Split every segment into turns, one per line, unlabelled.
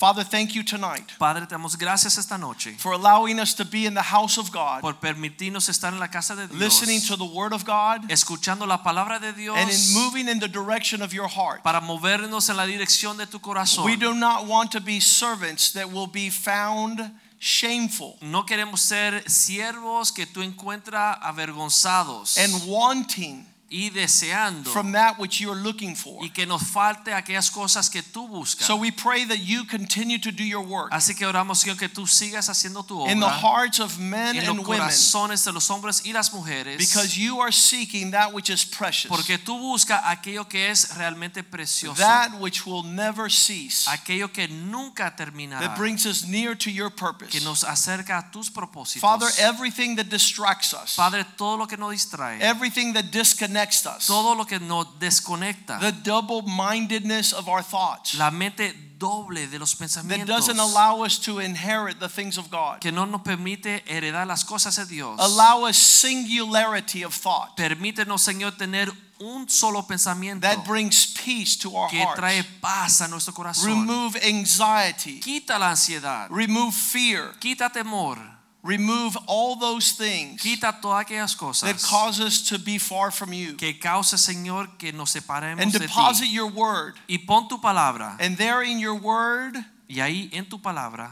Father, thank you tonight
Padre, te damos gracias esta noche
for allowing us to be in the house of God,
por permitirnos estar en la casa de Dios,
listening to the word of God,
escuchando la palabra de Dios
and in moving in the direction of your heart.
para movernos en la dirección de tu corazón.
We do not want to be servants that will be found shameful
No queremos ser siervos que tú encuentras avergonzados
and wanting
y deseando
from that which you're looking for.
y que nos falte aquellas cosas que tú buscas.
So we pray that you continue to do your work
Así que oramos Señor que tú sigas haciendo tu obra
in the hearts of men
en
and
los
women
corazones de los hombres y las mujeres
because you are seeking that which is precious,
porque tú buscas aquello que es realmente precioso,
that which will never cease,
aquello que nunca terminará.
that brings us near to your purpose.
que nos acerca a tus propósitos.
Father, everything that distracts us,
Padre, todo lo que nos distrae,
everything that disconnects us,
todo lo que nos desconecta,
the double mindedness of our thoughts.
La mente doble de los
that doesn't allow us to inherit the things of God,
que no nos permite heredar las cosas de Dios.
allow us singularity of thought.
Permítenos, Señor, tener un solo pensamiento
that brings peace to our
que trae
hearts.
paz a nuestro corazón.
Remove anxiety,
Quita la ansiedad,
remove fear,
quita temor,
remove all those things
quita todas aquellas
that cause us to be far from you.
que causa, Señor, que nos separemos
And
de
deposit
ti.
your word.
Y pon tu palabra,
And there in your word,
y ahí en tu palabra,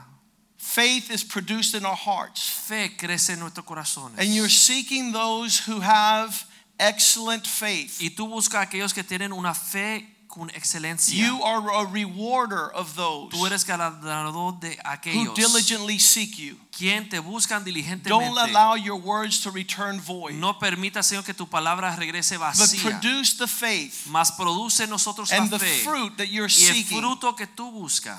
faith is produced in our hearts.
fe crece en nuestros corazones.
And you're seeking those who have excellent faith.
Y tú buscas aquellos que tienen una fe con excelencia.
You are a rewarder of those
Tú eres galardonador de
who diligently seek you.
quien te buscan
Don't allow your words to return void,
No permita, Señor, que tu palabra regrese
but produce the faith
Mas produce nosotros la
and the fruit that you're
y el
seeking
fruto que tú buscas,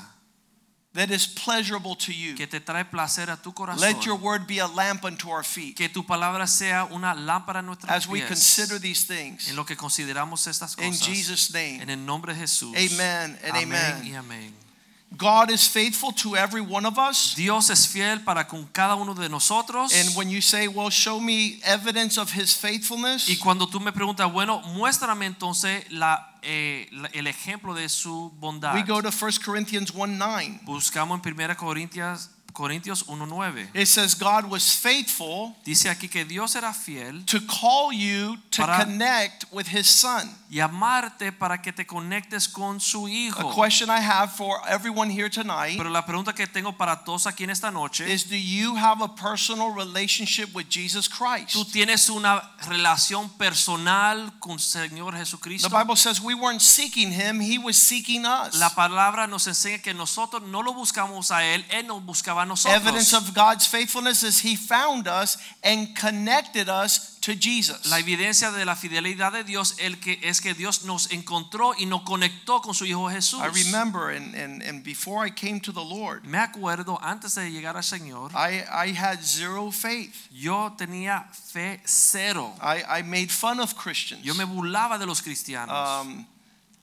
that is pleasurable to you.
que te trae placer a tu corazón.
Let your word be a lamp unto our feet
Que tu palabra sea una lámpara en nuestros
as we consider these things.
En lo que consideramos estas
In. Jesus' name,
En el nombre de Jesús.
Amen and amen.
y amén.
God is faithful to every one of us.
Dios es fiel para con cada uno de nosotros.
And when you say, Well, show me evidence of his faithfulness,
Y cuando tú me preguntas, bueno, muéstrame entonces la, eh, la- el ejemplo de su bondad.
we go to 1 Corinthians 1 9.
Buscamos en 1 Corintios, Corintios 1.9.
It says, God was faithful
Dice aquí que Dios era fiel
to call you to connect with his son.
y amarte para que te conectes con su hijo.
A question I have for everyone here tonight
Pero la pregunta que tengo para todos aquí en esta noche,
is Do you have a personal relationship with Jesus Christ?
tú tienes una relación personal con Señor
The Bible says we weren't seeking him, he was seeking us.
La palabra nos enseña que nosotros no lo buscamos a él, él nos buscaba a nosotros.
Evidence of God's faithfulness is he found us and connected us to Jesus.
La evidencia de la fidelidad de Dios el que es que Dios nos encontró y nos conectó con su hijo Jesús.
I remember, and, and, and before I came to the Lord,
Me acuerdo antes de llegar al Señor,
I, I had zero faith.
yo tenía fe cero.
I, I made fun of Christians.
Yo me burlaba de los cristianos.
Um,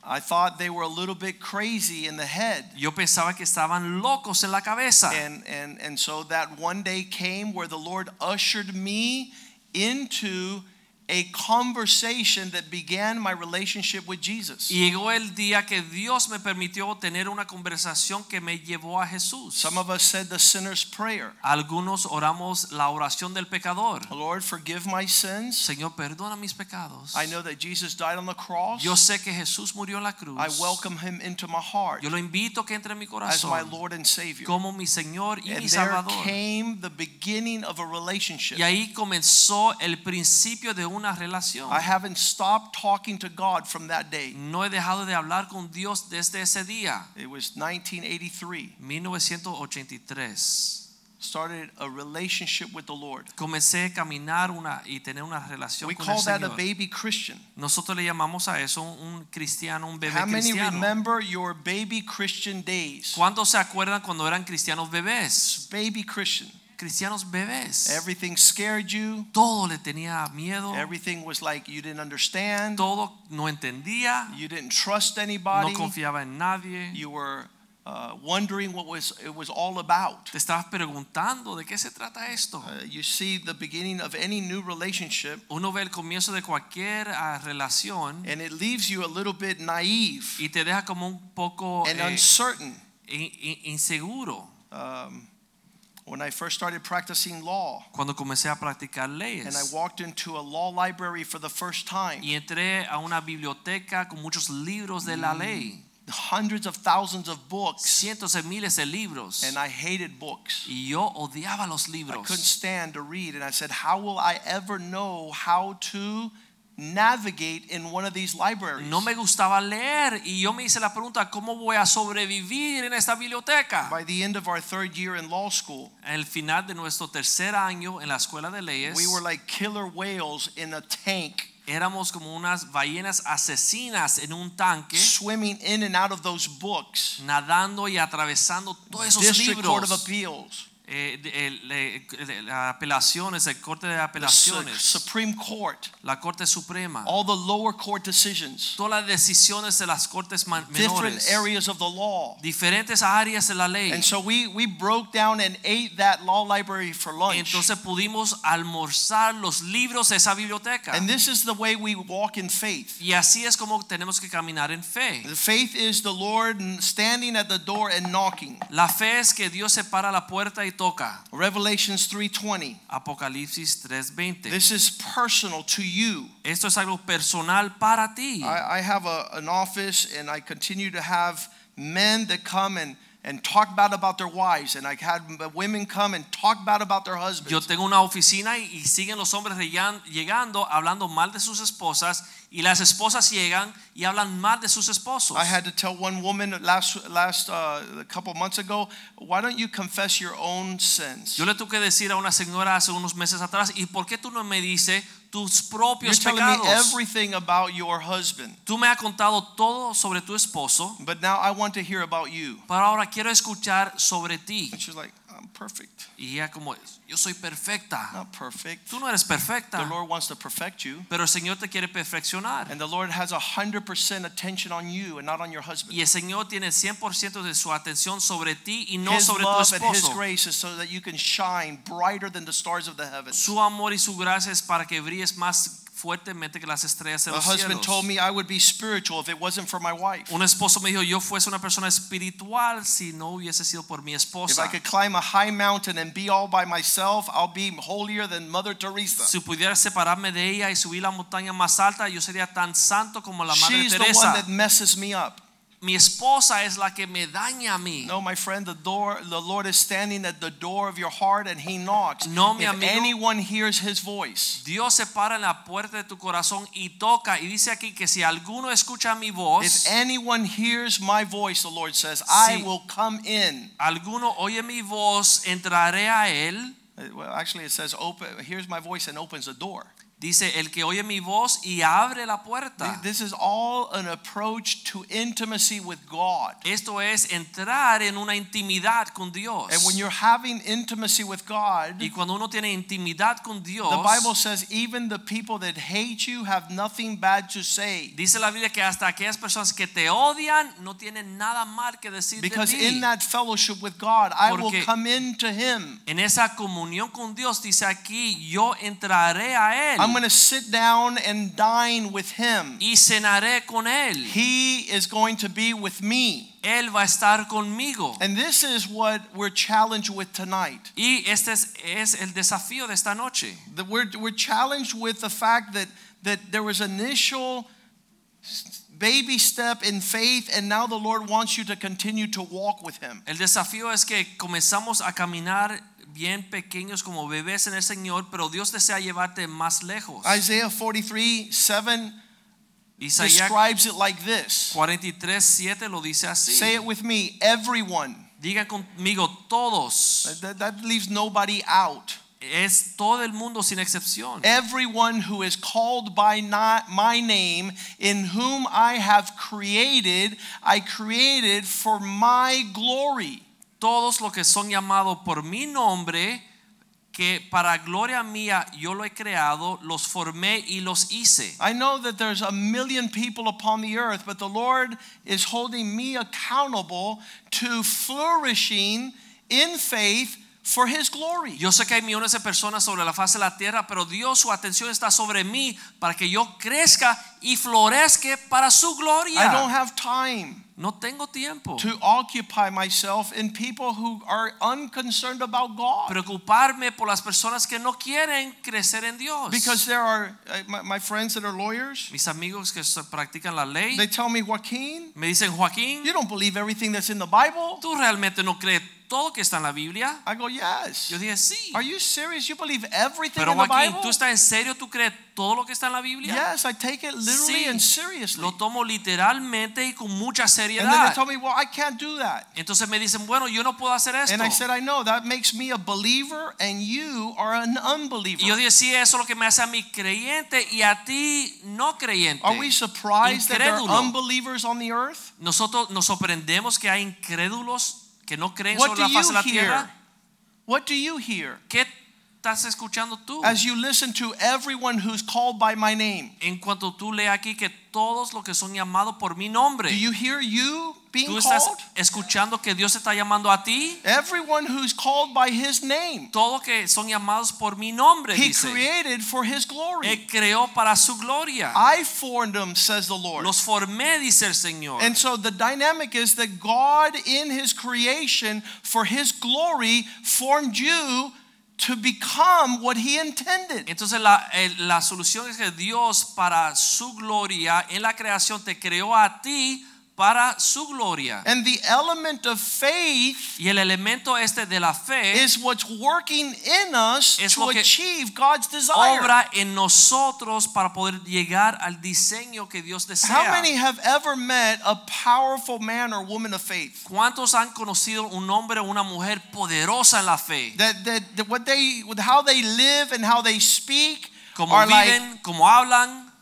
I thought they were a little bit crazy in the head.
Yo pensaba que estaban locos en la cabeza.
And, and, and so that one day came where the Lord ushered me into a conversation that began my relationship with Jesus.
Y llegó el día que Dios me permitió tener una conversación que me llevó a Jesús.
Some of us said the sinner's prayer
Algunos oramos la oración del pecador.
Lord, forgive my sins.
Señor, perdona mis pecados.
I know that Jesus died on the cross.
Yo sé que Jesús murió en la cruz.
I welcome him into my heart
Yo lo invito que entre en mi
as my Lord and Savior.
como mi Señor y
And
mi
there came the beginning of a relationship.
Y ahí comenzó el principio de una relación.
I haven't stopped talking to God from that day.
No he dejado de hablar con Dios desde ese día,
It was 1983.
1983.
Started a relationship with the Lord.
Comencé a caminar una y tener una relación
We
con el
call that a baby Christian.
Nosotros le llamamos a eso un cristiano, un bebé
How many
cristiano.
remember your baby Christian days?
¿Cuántos se acuerdan cuando eran cristianos bebés?
Baby Christian.
Cristianos bebés.
Everything scared you.
Todo le tenía miedo.
Everything was like you didn't understand.
Todo no entendía.
You didn't trust
No
anybody.
confiaba en nadie.
You were uh, wondering what was it was all about.
Te estabas preguntando de qué se trata esto.
Uh, you see the beginning of any new relationship,
Uno ve el comienzo de cualquier ah, relación
and it leaves you a little bit naive
y te deja como un poco
and
eh,
uncertain.
in- in- inseguro.
Um, when I first started practicing law,
Cuando comencé a practicar leyes,
and I walked into a law library for the first time,
y entré a una biblioteca con muchos libros de la ley,
hundreds of thousands of books,
cientos de miles de libros.
and I hated books.
Y yo odiaba los libros.
I couldn't stand to read, and I said, "How will I ever know how to navigate in one of these libraries?"
No me gustaba leer y yo me hice la pregunta, ¿cómo voy a sobrevivir en esta biblioteca?
By the end of our third year in law school,
el final de nuestro tercer año en la escuela de leyes,
we were like killer whales in a tank,
éramos como unas ballenas asesinas en un tanque,
swimming in and out of those books.
nadando y atravesando todos esos
District Court of. Appeals,
Eh, eh, apelaciones, el corte de
the Supreme Court,
la corte suprema,
all the lower court decisions,
todas las decisiones de las cortes ma-
different areas of the law.
diferentes áreas de la ley.
And so we, we broke down and ate that law library for lunch.
Entonces pudimos almorzar los libros de esa biblioteca.
And this is the way we walk in faith.
Y así es como tenemos que caminar en fe.
The faith is the Lord standing at the door and knocking.
La fe es que Dios se para a la puerta y toca.
Revelations 3:20.
Apocalipsis 3:20.
This is personal to you.
Esto es algo personal para ti.
I, I have a, an office and I continue to have men that come and, and talk bad about their wives. And I had women come and talk bad about their husbands.
Yo tengo una oficina y, y siguen los hombres llegando hablando mal de sus esposas y las esposas llegan y hablan mal de sus esposos.
I had to tell one woman last last uh, a couple months ago, why don't you confess your own sins?
Yo le tuve que decir a una señora hace unos meses atrás, ¿y por qué tú no me dices tus
You're
propios
telling me everything about your husband,
Tú me has contado todo sobre tu esposo,
but now I want to hear about you.
pero ahora quiero escuchar sobre ti.
And she's like, I'm perfect.
Y ella como, yo soy perfecta.
Not perfect.
Tú no eres perfecta,
The Lord wants to perfect you.
pero el Señor te quiere perfeccionar.
And the Lord has a hundred percent attention on you and not on your husband.
Y el Señor tiene 100% de su atención sobre ti y no
His
sobre tu
love and His
esposo.
grace is so that you can shine brighter than the stars of the heavens.
Su amor y su gracia es para que brilles más fuertemente que las estrellas de
A
los
husband told me I would be spiritual if it wasn't for my wife.
Un esposo me dijo, yo fuese una persona espiritual si no hubiese sido por mi
If
esposa.
I could climb a high mountain and be all by myself, I'll be holier than Mother Teresa.
Si pudiera separarme de ella y subir la montaña más alta, yo sería tan santo como la Madre
She's the one
Teresa.
that messes me up.
Mi esposa es la que me daña a mí.
No, my friend, the door, the Lord is standing at the door of your heart and He knocks.
No, mi
if
amigo.
anyone hears His voice,
Dios se para en la puerta de tu corazón y toca y dice aquí que si alguno escucha mi voz,
if anyone hears my voice, the Lord says, I will come in.
alguno oye mi voz, entraré a él.
Uh, Well, actually, it says, open, hears my voice and opens the door.
Dice el que oye mi voz y abre la puerta.
Th- This is all an approach to intimacy with God.
Esto es entrar en una intimidad con Dios.
And when you're having intimacy with God,
Y cuando uno tiene intimidad con Dios,
the Bible says even the people that hate you have nothing bad to say.
dice la Biblia que hasta aquellas personas que te odian no tienen nada mal que decir
Because
de ti.
in that fellowship with God, I will
Porque-
come into Him.
en esa comunión con Dios dice aquí, yo entraré a él
I'm going to sit down and dine with Him.
y cenaré con él.
He is going to be with me.
Él va a estar conmigo.
And this is what we're challenged with tonight.
Y este es, es el desafío de esta noche.
That we're, we're challenged with the fact that, that there was initial baby step in faith, and now the Lord wants you to continue to walk with Him.
El desafío es que comenzamos a caminar bien pequeños como bebés en el Señor, pero Dios desea llevarte más lejos.
Isaiah 43 7
Isaías
describes it like this
43, 7 lo dice así.
Say it with me, everyone.
Diga conmigo todos.
That, that leaves nobody out.
Es todo el mundo sin excepción.
Everyone who is called by not my name, in whom I have created, I created for my glory.
Todos los que son llamados por mi nombre, que para gloria mía yo lo he creado, los formé y los hice.
I know that there's a million people upon the earth, but the Lord is holding me accountable to flourishing in faith for His glory.
Yo sé que hay millones de personas sobre la faz de la tierra, pero Dios su atención está sobre mí para que yo crezca y florezca para su gloria.
I don't have time
No tengo tiempo.
to occupy myself in people who are unconcerned about God.
Preocuparme por las personas que no quieren crecer en Dios.
Because there are uh, my, my friends that are lawyers,
Mis amigos que practican la ley
they tell me, Joaquin,
me dicen, Joaquín,
you don't believe everything that's in the Bible.
¿tú realmente no crees todo que está en la Biblia?
I go, yes.
Yo dije, sí.
Are you serious? You believe everything
Pero
in the
Joaquín,
Bible?
¿tú estás en serio? ¿Tú crees todo lo que está en la Biblia?
Yes, I take it literally
Sí.
and seriously.
Lo tomo literalmente y con mucha
And then they
seriedad.
tell me, well, I can't do that.
Entonces me dicen, bueno, yo no puedo hacer esto.
And I said, I know that makes me a believer and you are an unbeliever.
Y yo dije, sí, eso es lo que me hace a mí creyente y a ti no creyente.
Are we surprised that there are
Incrédulo.
unbelievers on the earth?
Nosotros nos sorprendemos que hay incrédulos que no creen
What
sobre
do
la faz
you
de la
hear?
tierra.
What do you hear
¿Qué estás escuchando tú?
as you listen to everyone who's called by my name?
En cuanto tú lees aquí que todos los que son llamados por mi nombre,
Do you hear you being
tú estás
called?
escuchando que Dios está llamando a ti.
Everyone who's called by his name.
Todos que son llamados por mi nombre,
He
dice.
created for his glory.
Él creó para su gloria.
I formed them, says the Lord.
Los formé, dice el Señor.
And so the dynamic is that God, in His creation, for His glory, formed you to become what He intended.
Entonces la, eh, la solución es que Dios para su gloria en la creación te creó a ti para su gloria.
And the element of faith
Y el elemento este de la fe
is what's working in us
Es
to achieve God's desire.
obra en nosotros para poder llegar al diseño que Dios
How
desea.
many have ever met a powerful man or woman of faith?
¿Cuántos han conocido un hombre o una mujer poderosa en la fe?
That, that, that what they, how they live and how they speak
Como
are like,
viven, como hablan,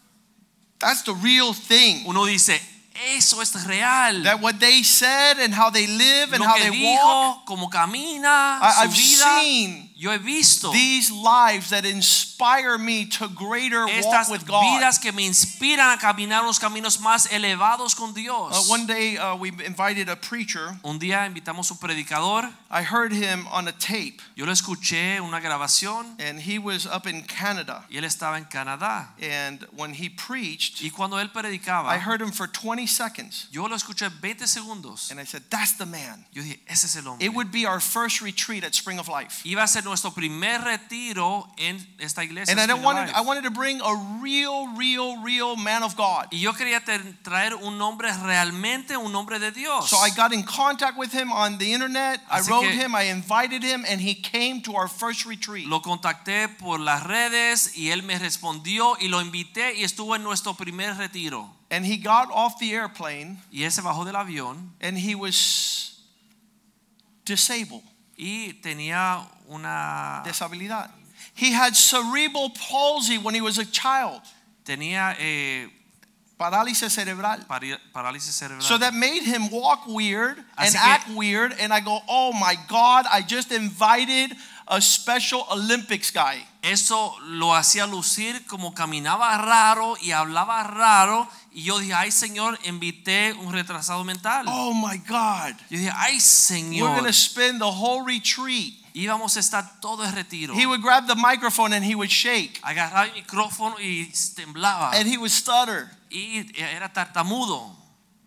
that's the real thing.
uno dice, eso es real.
That what they said and how they live and
Lo
how
que
they walk.
como camina,
I,
su
I've
vida.
seen
Yo he visto
these lives that inspire me to greater walk with God.
vidas que me inspiran a caminar los caminos más elevados con
Uh,
Dios.
one day uh, we invited a preacher.
Un día invitamos un predicador,
I heard him on a tape,
yo lo escuché una grabación
and he was up in Canada.
y él estaba en Canadá.
And when he preached,
Y cuando él predicaba, I
heard him for 20 seconds.
yo lo escuché 20 segundos.
And I said, That's the man.
Yo dije, ese es el hombre.
It would be our first retreat at Spring of Life.
Iba a ser nuestro primer retiro en esta iglesia.
And I, wanted. I wanted to bring a real, real, real man of God.
Y yo quería traer un nombre realmente, un nombre de Dios.
So I got in contact with him on the internet. I
Así
wrote
que-
him, I invited him, and he came to our first retreat.
Lo contacté por las redes y él me respondió y lo invité y estuvo en nuestro primer retiro.
And he got off the airplane
Y él se bajó del avión
and he was disabled,
y tenía una
disabilidad. He had cerebral palsy when he was a child,
tenía eh,
parálisis cerebral.
parálisis cerebral.
So that made him walk weird and
Así que-
act weird. And I go, oh my God, I just invited a special Olympics guy.
Eso lo hacía lucir como caminaba raro y hablaba raro y yo dije, "Ay, Señor, invité un retrasado mental."
Oh my God.
Yo dije, "Ay,
We're going to spend the whole retreat.
Íbamos a estar todo el retiro.
He would grab the microphone and he would shake
Agarraba el micrófono y temblaba
and he would stutter.
y era tartamudo.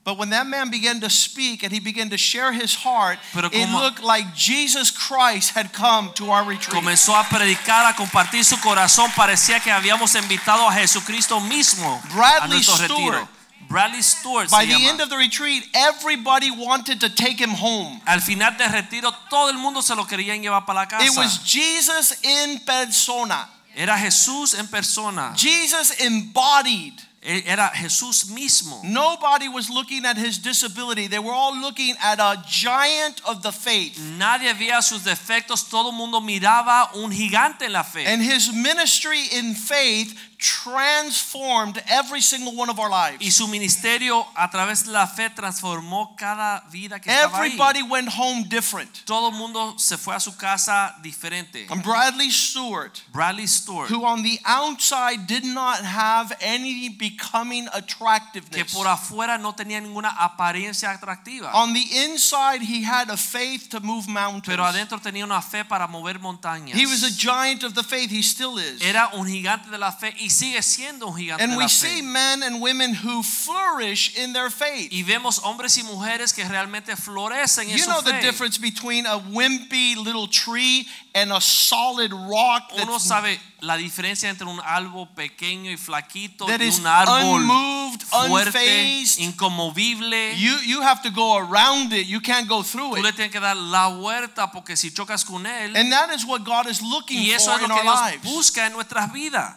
But when that man began to speak and he began to share his heart,
Pero
it looked like Jesus Christ had come to our retreat.
Comenzó a predicar, a compartir su corazón. Parecía que habíamos invitado a Jesucristo mismo a nuestro
Stewart.
retiro. Bradley Stewart
By the
llama.
end of the retreat, everybody wanted to take him home.
Al final del retiro, todo el mundo se lo querían llevar para la casa.
It was Jesus in persona.
Era Jesús en persona.
Jesus embodied.
Era Jesús mismo.
Nobody was looking at his disability. They were all looking at a giant of the faith.
Nadie veía sus defectos. Todo el mundo miraba un gigante en la fe.
And his ministry in faith transformed every single one of our lives.
Y su ministerio a través de la fe transformó cada vida que estaba ahí.
Everybody went home different.
Todo el mundo se fue a su casa diferente.
And Bradley Stewart,
Bradley Stewart,
who on the outside did not have any becoming attractiveness.
que por afuera no tenía ninguna apariencia atractiva,
On the inside, he had a faith to move mountains.
pero adentro tenía una fe para mover montañas.
He was a giant of the faith. He still is.
Era un gigante de la fe y sigue siendo un gigante
And
de
we
la
see
fe.
men and women who flourish in their faith.
Y vemos hombres y mujeres que realmente florecen en
You
su
know the
fe.
difference between a wimpy little tree and a solid rock
Uno
that's,
sabe la diferencia entre un árbol pequeño y flaquito
that
y
is
un árbol
unmoved,
fuerte,
unfazed.
inconmovible.
You, you have to go around it. You can't go through
Tú le
it.
tienes que dar la vuelta porque si chocas con él
And that is what God is looking
y eso
for
es lo
in
que
our
Dios
lives.
busca en nuestras vidas.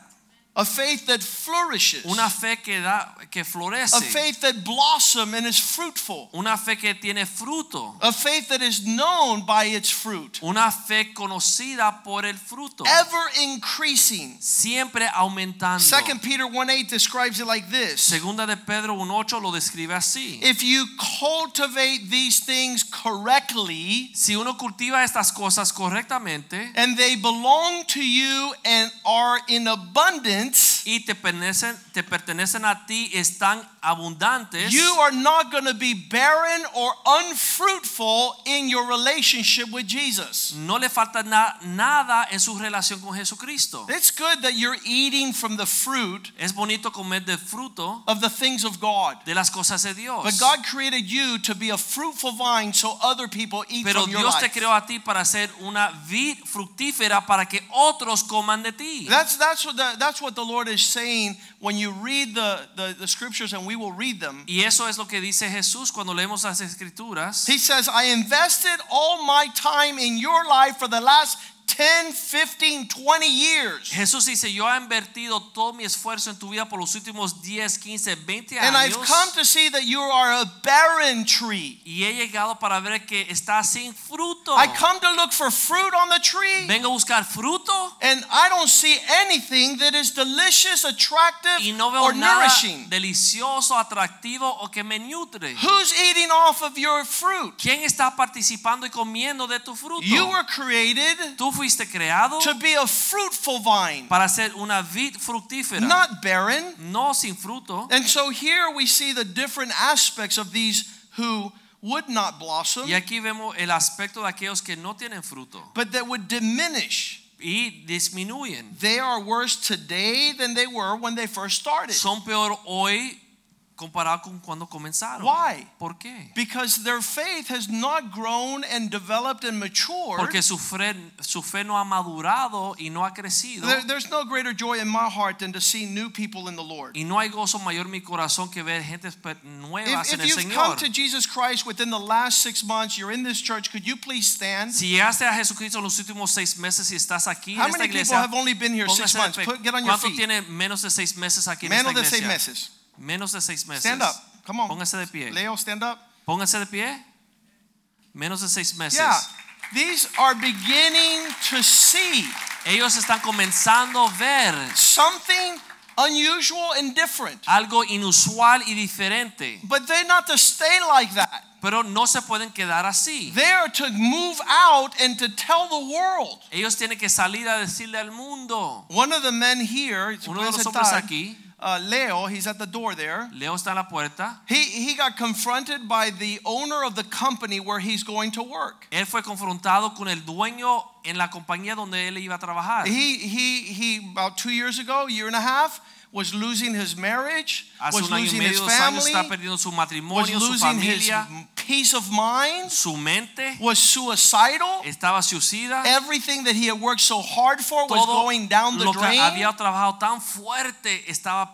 A faith that flourishes.
Una fe que da que florece.
A faith that blossoms and is fruitful.
Una fe que tiene fruto.
A faith that is known by its fruit.
Una fe conocida por el fruto.
Ever increasing.
Siempre aumentando.
2 Peter 1 8 describes it like this.
Segunda de Pedro 1.8 lo describe así.
If you cultivate these things correctly,
Si uno cultiva estas cosas correctamente
and they belong to you and are in abundance, present
y te pertenecen, te pertenecen a ti, están abundantes,
you are not going to be barren or unfruitful in your relationship with Jesus.
no le falta na- nada en su relación con Jesucristo.
It's good that you're eating from the fruit
Es bonito comer del fruto
of the things of God.
de las cosas de Dios.
But God created you to be a fruitful vine so other people eat
Pero
from your
Dios te creó a ti para ser una vid fructífera para que otros coman de ti.
That's, that's, what the, that's what the Lord is saying when you read the, the, the scriptures, and we will read them.
Y eso es lo que dice Jesús cuando leemos las escrituras.
He says, I invested all my time in your life for the last 10, 15, 20 years.
Jesús dice, yo he invertido todo mi esfuerzo en tu vida por los últimos 10, 15, 20
And I've
años.
come to see that you are a barren tree.
Y he llegado para ver que está sin fruto.
I come to look for fruit on the tree.
Vengo a buscar fruto
And I don't see anything that is delicious, attractive,
y no veo
or
nada
nourishing.
delicioso, atractivo o que me nutre.
Who's eating off of your fruit?
¿Quién está participando y comiendo de tu fruto?
You were created
Tú fuiste creado
to be a fruitful vine,
para ser una vid fructífera,
not barren.
no sin fruto.
And so here we see the different aspects of these who would not blossom,
Y aquí vemos el aspecto de aquellos que no tienen fruto
but that would diminish.
y disminuyen.
They are worse today than they were when they first started.
Son peor hoy comparado con cuando comenzaron.
Why?
¿Por qué?
Because their faith has not grown and developed and matured.
Porque su fe, su fe no ha madurado y no ha crecido.
There- there's no greater joy in my heart than to see new people in the Lord.
Y no hay gozo mayor en mi corazón que ver gente pe- nuevas
If,
en
if
el
you've come to Jesus Christ within the last six months, you're in this church, could you please stand?
Si llegaste a Jesucristo en los últimos seis meses y estás aquí en esta iglesia.
How many people have only been here six months? Put, get on your feet.
¿Cuánto tiene menos de seis meses aquí en esta iglesia?
Menos de seis meses.
Menos de seis meses.
Stand up. Come on.
Póngase de pie.
Leo, stand up.
Póngase de pie. Menos de seis meses.
Yeah. These are beginning to see
Ellos están comenzando a ver
something unusual and different.
algo inusual y diferente.
But they're not to stay like that.
Pero no se pueden quedar así.
They are to move out and to tell the world.
Ellos tienen que salir a decirle al mundo.
One of the men here,
Uno de los hombres aquí,
uh, Leo, he's at the door there.
Leo está en la puerta.
He, he got confronted by the owner of the company where he's going to work.
Él fue confrontado con el dueño en la compañía donde él iba a trabajar.
He, he, he, about two years ago, year and a half, was losing his marriage,
Hace
was
un año y
losing his
medio, dos años
family,
está perdiendo su
was
matrimonio, su
losing his peace of mind,
su mente.
was suicidal.
Estaba suicida.
Everything that he had worked so hard for was going down the
lo que
drain.
había trabajado tan fuerte estaba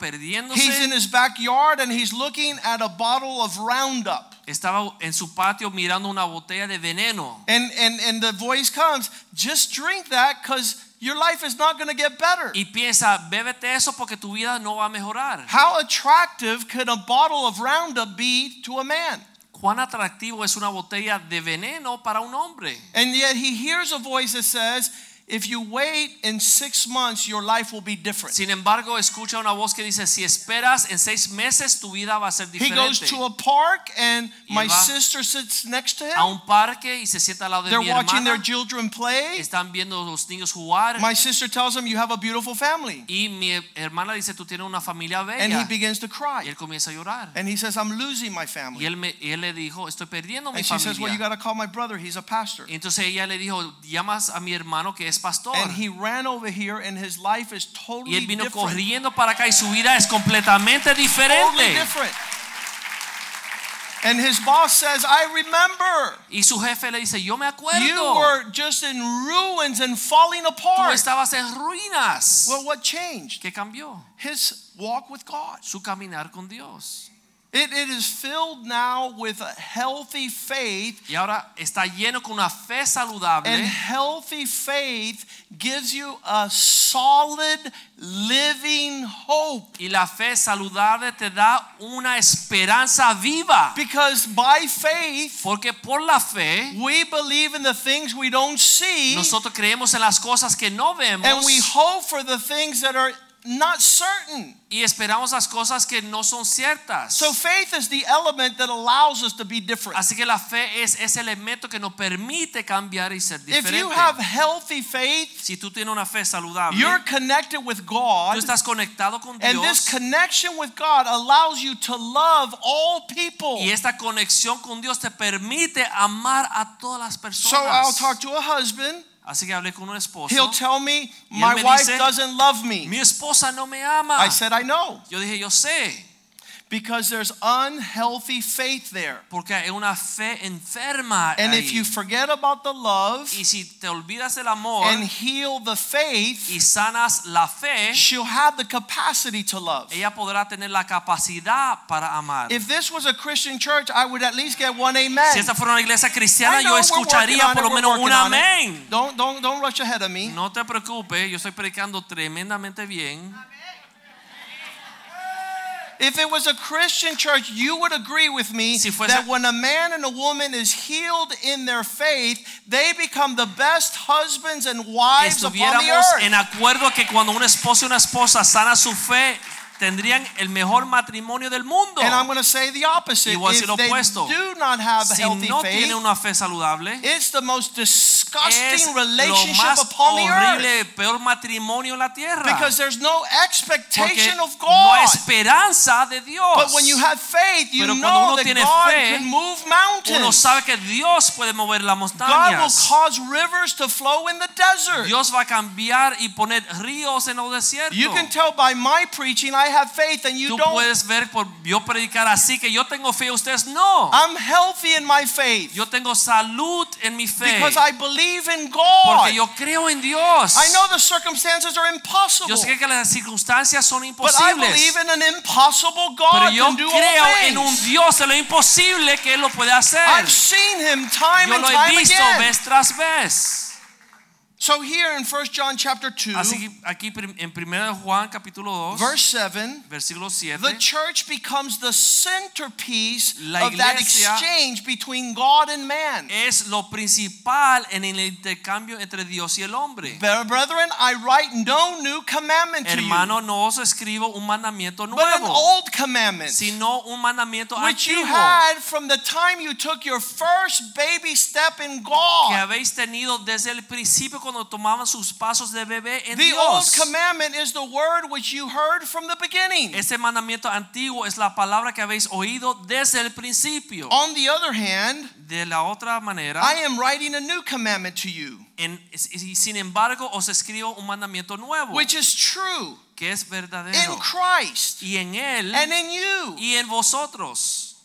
He's in his backyard and he's looking at a bottle of Roundup.
Estaba en su patio mirando una botella de veneno.
And, and, and the voice comes, just drink that because your life is not going to get better.
Y piensa, bébete eso porque tu vida no va a mejorar.
How attractive could a bottle of Roundup be to a man?
Cuán atractivo es una botella de veneno para un hombre.
And yet he hears a voice that says, if you wait in six months, your life will be different.
Sin embargo, escucha una voz que dice, si esperas en seis meses, tu vida va a ser diferente.
He goes to a park, and my sister sits next to him.
A un parque y se sienta al lado de
They're
mi
watching their children play.
Están viendo los niños jugar.
My sister tells him, You have a beautiful family.
Y mi hermana dice, tú tienes una familia bella.
And he begins to cry.
Y él comienza a llorar.
And he says, I'm losing my family.
Y él, me, y él le dijo, estoy perdiendo mi
And she says, Well, you got to call my brother. He's a pastor.
Entonces ella le dijo, llamas a mi hermano que es pastor.
And he ran over here, and his life is totally
Y
totally
él vino
different.
corriendo para acá y su vida es completamente
Totally
diferente.
different. And his boss says, I remember.
Y su jefe le dice, yo me acuerdo.
You were just in ruins and falling
Tú
apart.
estabas en ruinas.
Well, what changed?
¿Qué cambió?
His walk with God.
Su caminar con Dios.
It, it is filled now with a healthy faith,
Y ahora está lleno con una fe
and healthy faith gives you a solid living hope.
Y la fe saludable te da una esperanza viva.
Because by faith,
Porque por la fe,
we believe in the things we don't see,
nosotros creemos en las cosas que no vemos.
and we hope for the things that are not certain.
Y esperamos las cosas que no son ciertas.
So faith is the element that allows us to be different.
Así que la fe es ese elemento que nos permite cambiar y ser
If you have healthy faith,
si tú tienes una fe saludable,
you're connected with
tú
God,
estás conectado con
and this connection with God allows you to love all people.
Y esta conexión con Dios te permite amar a todas las
So I'll talk to a husband.
Así que hablé con un esposo.
He'll tell me, My
me
wife
dice,
doesn't love me.
Mi esposa no me ama.
I said, I know.
Yo dije, yo sé,
Because there's unhealthy faith there.
porque hay una fe enferma
And
ahí.
if you forget about the love
y si te olvidas del amor
and heal the faith,
y sanas la fe,
she'll have the capacity to love.
ella podrá tener la capacidad para amar.
If this was a Christian church, I would at least get one amen.
si esta fuera una iglesia cristiana, yo escucharía por lo menos un amén.
Don't, don't, don't rush ahead of me.
No te preocupes, yo estoy predicando tremendamente bien.
If it was a Christian church, you would agree with me
Si fuese-
that when a man and a woman is healed in their faith, they become the best husbands and wives upon the earth.
en acuerdo que cuando un esposo y una esposa sana su fe, tendrían el mejor matrimonio del mundo.
And I'm going to say the opposite.
Y voy a decir
If
lo opuesto.
do not have a
si
healthy
no una fe saludable,
it's the most disgusting
es lo
relationship
más
upon the earth.
horrible, peor matrimonio en la tierra.
Because there's no
Porque
expectation of
no hay
God.
esperanza de Dios.
But when you have faith, you
Pero cuando
know
uno
that
tiene
God
fe,
can move
Uno
mountains.
sabe que Dios puede mover las
God will
montañas.
cause rivers to flow in the desert.
Dios va a cambiar y poner ríos en los desiertos.
You can tell by my preaching I have faith and you
Tú
don't.
puedes ver por yo predicar así que yo tengo fe, ustedes no.
I'm healthy in my faith
Yo tengo salud en mi fe.
because I believe in God.
Porque yo creo en Dios.
I know the circumstances are impossible,
Yo sé que las circunstancias son
but I
imposibles.
believe in an impossible God
Pero yo
can do all
creo en un. Dios de lo imposible que Él lo puede hacer.
I've seen Him time
Yo
and
lo he
time
visto
again.
vez tras vez.
So here in 1 John chapter 2,
Así que aquí en 1 Juan capítulo 2,
verse 7,
versículo 7,
the church becomes the centerpiece of that exchange between God and man.
es lo principal en el intercambio entre Dios y el hombre.
Brethren, I write no new commandment to you,
Hermano, no os escribo un mandamiento
but an old commandment.
sino un mandamiento
which you had from the time you took your first baby step in
que
God.
habéis tenido desde el principio cuando tomaban sus pasos de bebé en
The old commandment is the word which you heard from the beginning.
Ese mandamiento antiguo es la palabra que habéis oído desde el principio.
On the other hand,
De la otra manera,
I am writing a new commandment to you,
en- sin embargo os escribo un mandamiento nuevo
which is true
que es verdadero.
in Christ
y en él
and in you.
y en vosotros.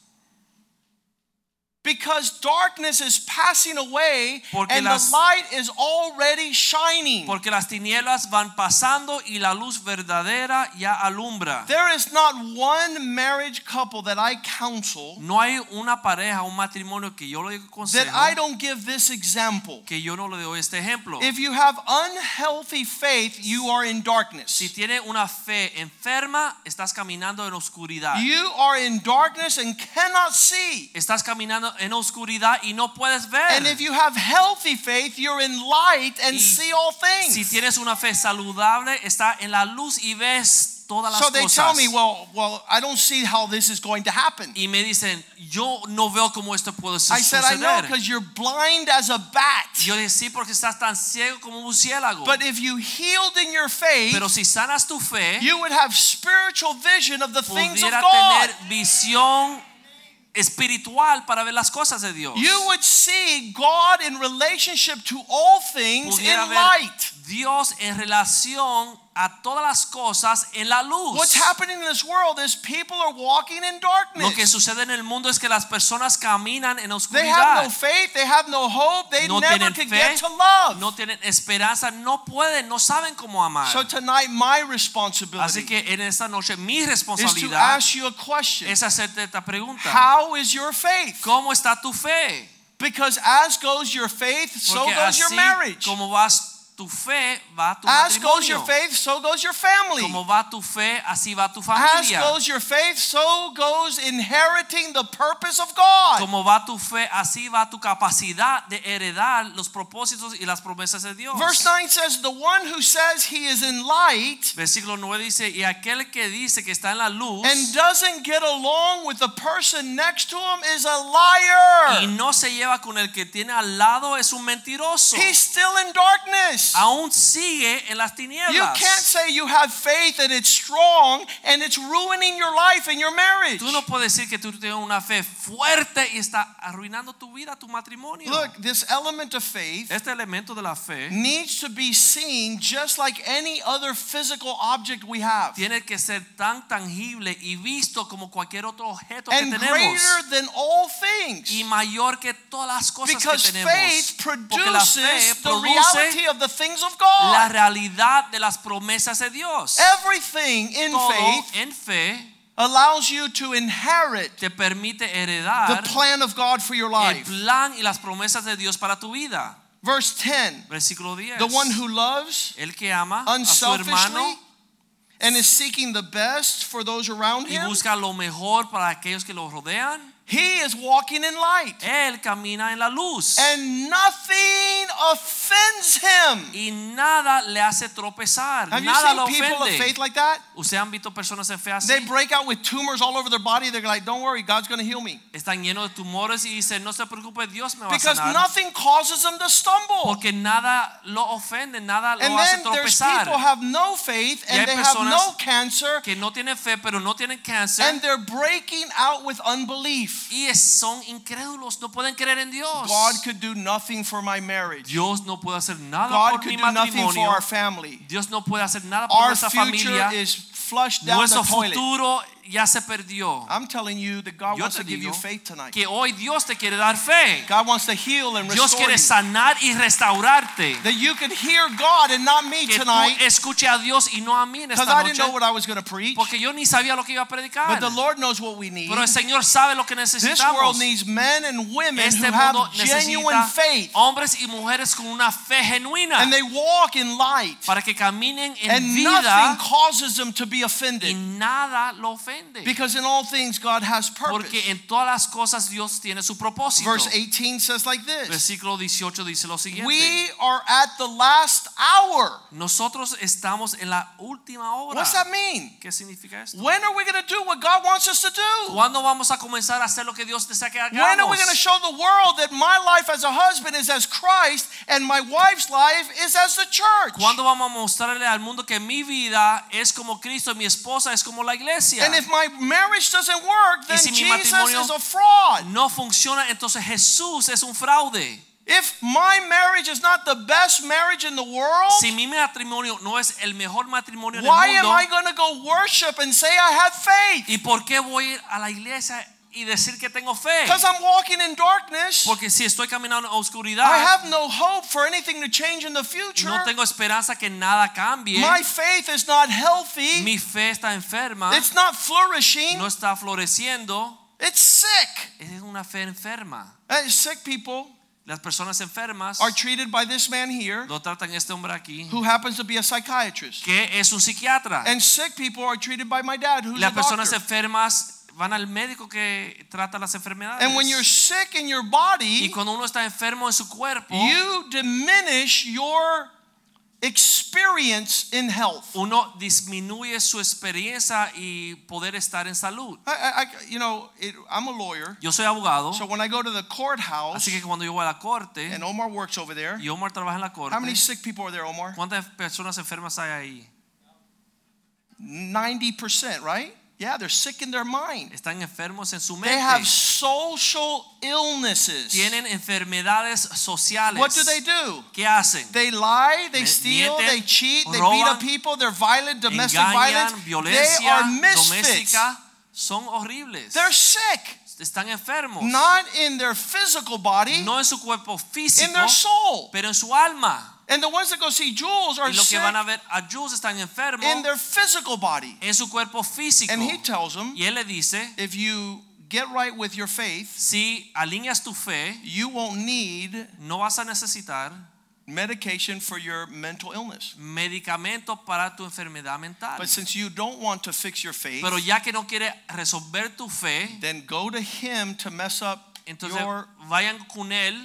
Because darkness is passing away
Porque
and
las-
the light is already shining.
Porque las tinieblas van pasando y la luz verdadera ya alumbra.
There is not one marriage couple that I counsel
No hay una pareja, un matrimonio que yo le
that I don't give this example.
que yo no le doy este ejemplo.
If you have unhealthy faith, you are in darkness.
Si tiene una fe enferma, estás caminando en oscuridad.
You are in darkness and cannot see.
Estás caminando en, oscuridad y no puedes ver.
And if you have healthy faith, you're in light and
Y
see all things.
Si tienes una fe saludable, está en la luz y ves todas las
so they
cosas.
tell me, well, well, I don't see how this is going to happen.
y me dicen, yo no veo cómo esto puede su-
I said, I know because you're blind as a bat.
Yo dije, sí, porque estás tan ciego como un murciélago.
But if you healed in your faith,
Pero si sanas tu fe,
you would have spiritual vision of the things of
pudiera
God.
tener visión espiritual para ver las cosas de Dios.
You would see God in relationship to all things in
ver
light.
Dios en relación a todas las cosas en la luz.
What's happening in this world is people are walking in darkness.
Lo que sucede en el mundo es que las personas caminan en
They have
oscuridad.
no faith, they have no hope, they
no
never could
fe,
get to love.
no tienen esperanza, no pueden, no saben cómo amar.
So tonight my
Así
responsibility
que en esta noche mi
is to
responsabilidad
ask you a question.
es hacerte esta pregunta.
How is your faith?
¿Cómo está tu fe?
Because as goes your faith, so
Porque
goes your
así
marriage.
como vas tu fe, va tu
As goes your faith, so goes your family.
Como va tu fe, así va tu
As
familia.
goes your faith, so goes inheriting the purpose of God.
Como va tu fe, así va tu capacidad de heredar los propósitos y las promesas de Dios.
Verse 9 says, The one who says he is in light
Versículo 9 dice, y aquel que dice que está en la luz
and doesn't get along with the person next to him is a
y
liar.
no se lleva con el que tiene al lado es un mentiroso.
He's still in darkness.
Aún sigue en las tinieblas.
You can't say you have faith and it's strong and it's ruining your life and your marriage.
Tú no puedes decir que tú tienes una fe fuerte y está arruinando tu vida, tu matrimonio.
Look, this element of faith
este elemento de la fe
needs to be seen just like any other physical object we have.
tiene que ser tan tangible y visto como cualquier otro objeto
And
que
greater than all things.
y mayor que todas las cosas
Because
que tenemos.
faith
Porque la fe
produces the reality of the things of God.
la realidad de las promesas de Dios.
Everything in
Todo
faith
en fe
allows you to inherit
te permite
the plan of God for your life.
el plan y las promesas de Dios para tu vida.
Verse 10
Versículo 10.
The one who loves
el que ama a su
unselfishly
hermano
and is seeking the best for those around
y
him,
busca lo mejor para aquellos que lo rodean,
he is walking in light.
él camina en la luz
And nothing offends him.
y nada le hace tropezar,
Have you
nada lo
seen people of faith like that?
¿Usted han visto personas en fe así?
They break out with tumors all over their body. They're like, don't worry, God's going to heal me.
Están llenos de tumores y dicen, no se preocupe, Dios me va a sanar."
Because nothing causes them to stumble.
Porque nada lo ofende, nada lo
And
hace
then there's
tropezar.
people have no faith and they have no cancer
que no tienen fe, pero no tienen cáncer
and they're breaking out with unbelief.
Y son incrédulos, no pueden creer en Dios.
God could do nothing for my marriage.
Dios no puede hacer nada
God
por
could
mi
do nothing for our family.
Dios no puede hacer nada por
Our
nuestra
future
familia.
is flushed down the
Nuestro
toilet.
Ya se perdió.
I'm telling you that God
Yo
wants to give you faith tonight.
que hoy Dios te quiere dar fe.
God wants to heal and
Dios
restore
quiere
you.
sanar y restaurarte.
That you could hear God and not me
Que tú
tonight
escuche a Dios y no a mí en
because
esta
I didn't know
noche.
what I was going to preach.
Porque yo ni sabía lo que iba a predicar.
But the Lord knows what we need.
Pero el Señor sabe lo que
This
necesitamos.
world needs men and women
Este
who have genuine faith
hombres y mujeres con una fe genuina
and they walk in light
para que caminen en
and
vida
nothing causes them to be
y
offended
nada lo ofende.
Because in all things God has purpose.
Porque en todas las cosas Dios tiene su propósito.
Verse 18 says like this
Versículo 18 dice lo siguiente.
We are at the last hour.
Nosotros estamos en la última hora.
What's that mean?
¿Qué significa esto?
When are we going to do what God wants us to do?
¿Cuándo vamos a comenzar a hacer lo que Dios desea que hagamos?
When are we going to show the world that my life as a husband is as Christ and my wife's life is as the church?
¿Cuándo vamos a mostrarle al mundo que mi vida es como Cristo y mi esposa es como la iglesia?
And if my marriage doesn't work, then
si mi
Jesus
matrimonio-
is a fraud.
no funciona, entonces Jesús es un fraude.
If my marriage is not the best marriage in the world,
Si mi matrimonio no es el mejor matrimonio en
why
el
am I going to go worship and say I have faith?
¿y por qué voy a ir a la iglesia y decir que tengo fe?
Because I'm walking in darkness.
Porque si estoy caminando en
I
oscuridad,
have no hope for anything to change in the future.
no tengo esperanza que nada cambie.
My faith is not healthy.
Mi fe está enferma,
It's not flourishing.
no está floreciendo.
It's sick.
Es una fe enferma.
Uh, sick people
Las personas enfermas
are treated by this man here
lo tratan este hombre aquí,
who happens to be a psychiatrist.
que es un psiquiatra.
And sick people are treated by my dad who's
Las
a
personas
doctor.
enfermas van al médico que trata las enfermedades.
And when you're sick in your
y
body,
cuando uno está enfermo en su cuerpo,
you diminish your experience in health.
uno disminuye su experiencia y poder estar en salud.
I, I, I- you know, it, I'm a lawyer,
Yo soy abogado,
so when I go to the courthouse,
así que cuando yo voy a la corte
and Omar works over there,
y Omar trabaja en la corte,
how many sick people are there, Omar?
¿cuántas personas enfermas hay ahí?
90%, right? Yeah, they're sick in their mind.
Están enfermos en su mente.
They have social illnesses.
Tienen enfermedades sociales.
What do they do?
¿Qué hacen?
They lie, they steal,
mienten,
they cheat, they beat up people, they're violent, domestic
Engañan,
violence. They are misfits.
doméstica. Son horribles.
They're sick,
Están enfermos.
not in their physical body,
no en su cuerpo físico.
in their soul.
pero en su alma.
And the ones that go see Jules are
Y los que
sick
van a ver a Jules están enfermos
in their physical body.
en su cuerpo físico.
And he tells them,
Y él le dice,
if you get right with your faith,
si alineas tu fe,
you won't need
no vas a necesitar
medication for your mental illness.
medicamentos para tu enfermedad mental.
But since you don't want to fix your faith,
Pero ya que no quiere resolver tu fe,
then go to him to mess up
entonces
your
vayan con él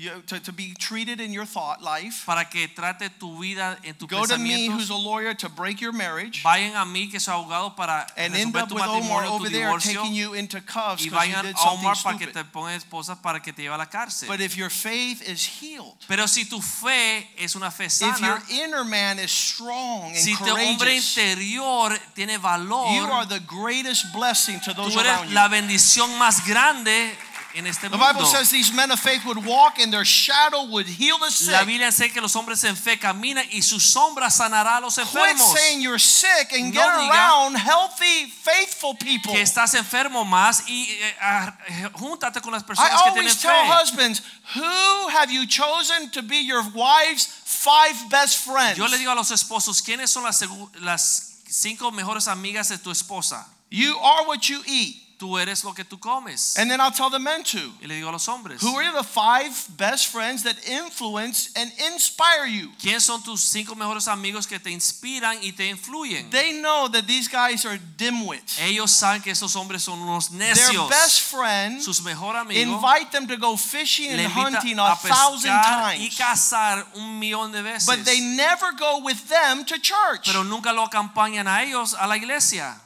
you, to, to be treated in your thought life.
para que trate tu vida en tus
Go to me, who's a lawyer, to break your marriage,
Vayan a mí que soy abogado para
and end up with Omar over there taking you into cuffs because you did
a
something
Omar para que te ponga esposas para que te lleve a la cárcel.
But if your faith is healed,
Pero si tu fe es una fe sana,
if your inner man is strong and
si tu hombre
courageous,
interior tiene valor,
you are the greatest blessing to those
tú eres
around
la bendición más grande en este
The Bible says these men of faith would walk and their shadow would heal the sick. La.
Biblia dice que los hombres en fe caminan y su sombra sanará a los
Quit
enfermos.
saying you're sick and
No
get around healthy, faithful people.
Que estás enfermo más y eh, júntate con las
I
personas que tienen fe.
I always tell husbands, who have you chosen to be your wife's five best friends?
Yo le digo a los esposos, ¿quiénes son las, las cinco mejores amigas de tu esposa?
You are what you eat.
Tú eres lo que tú comes.
And then I'll tell the men too.
Y le digo a los hombres,
Who are the five best friends that influence and inspire you?
¿quiénes son tus cinco mejores amigos que te inspiran y te influyen?
They know that these guys are dimwits.
Ellos saben que esos hombres son unos
Their
necios.
best friend
Sus mejores amigos
invite them to go fishing and hunting
a
a thousand
pescar y
times.
cazar un millón de veces.
But they never go with them to church.
pero nunca lo acompañan a ellos a la iglesia.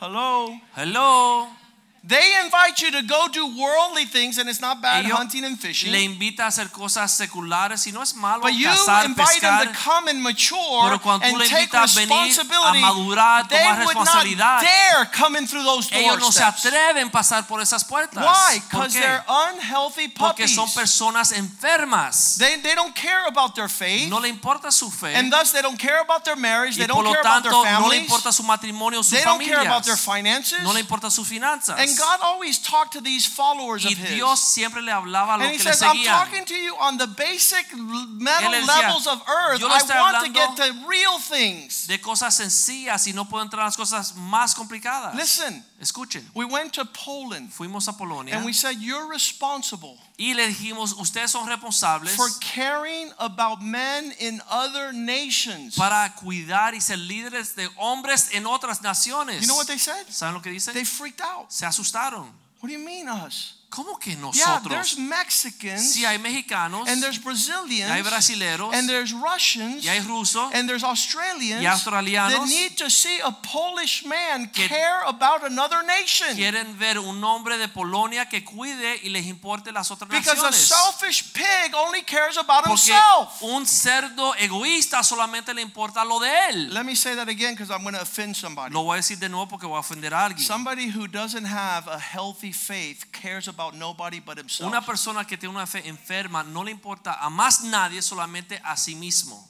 Hello.
Hello.
They invite you to go do worldly things, and it's not bad
Ellos
hunting and fishing.
le invita a hacer cosas seculares y no es malo
But you
cazar,
invite them to come and mature
Pero cuando tú
and
le
take
invitas a venir a
responsibility.
madurar,
they
tomar
would not
responsabilidad.
dare come in through those
Ellos no se atreven a pasar por esas puertas.
Why?
¿Por
Because
qué?
they're unhealthy
Porque
puppies.
son personas enfermas.
They, they don't care about their faith,
No le importa su fe.
and thus they don't care about their marriage.
y
They
por
don't
lo
care about
tanto
their
no le
families.
importa su matrimonio, sus
They don't care about their finances.
No le importa sus finanzas.
And God always talked to these followers
y
of His.
Dios siempre le hablaba a los
And he
que le
says, I'm talking to you on the basic metal
decía,
levels of earth. I want to get to real things.
de cosas sencillas y no puedo entrar a las cosas más complicadas.
Listen,
Escuchen,
we went to Poland
fuimos a Polonia
and we said, You're responsible
y le dijimos, ustedes son responsables
for caring about men in other nations.
para cuidar y ser líderes de hombres en otras naciones.
You know what they said?
¿Saben lo que dice?
They freaked out.
Se asustaron.
What do you mean, us?
¿Cómo que
Yeah,
nosotros?
there's Mexicans,
Si hay mexicanos,
and there's
y hay
Brazilians,
brasileros,
and there's Russians,
y hay rusos,
and there's Australians
y australianos
that need to see a Polish man care about another nation.
quieren ver un hombre de Polonia que cuide y les importe las otras
Because a selfish pig only cares about
Porque
himself.
un cerdo egoísta solamente le importa lo de él.
Let me say that again because I'm going to offend somebody.
Lo voy a decir de nuevo porque voy a ofender a alguien.
Somebody who doesn't have a healthy faith cares about nobody but himself.
Una persona que tiene una fe enferma no le importa a más nadie, solamente a sí mismo.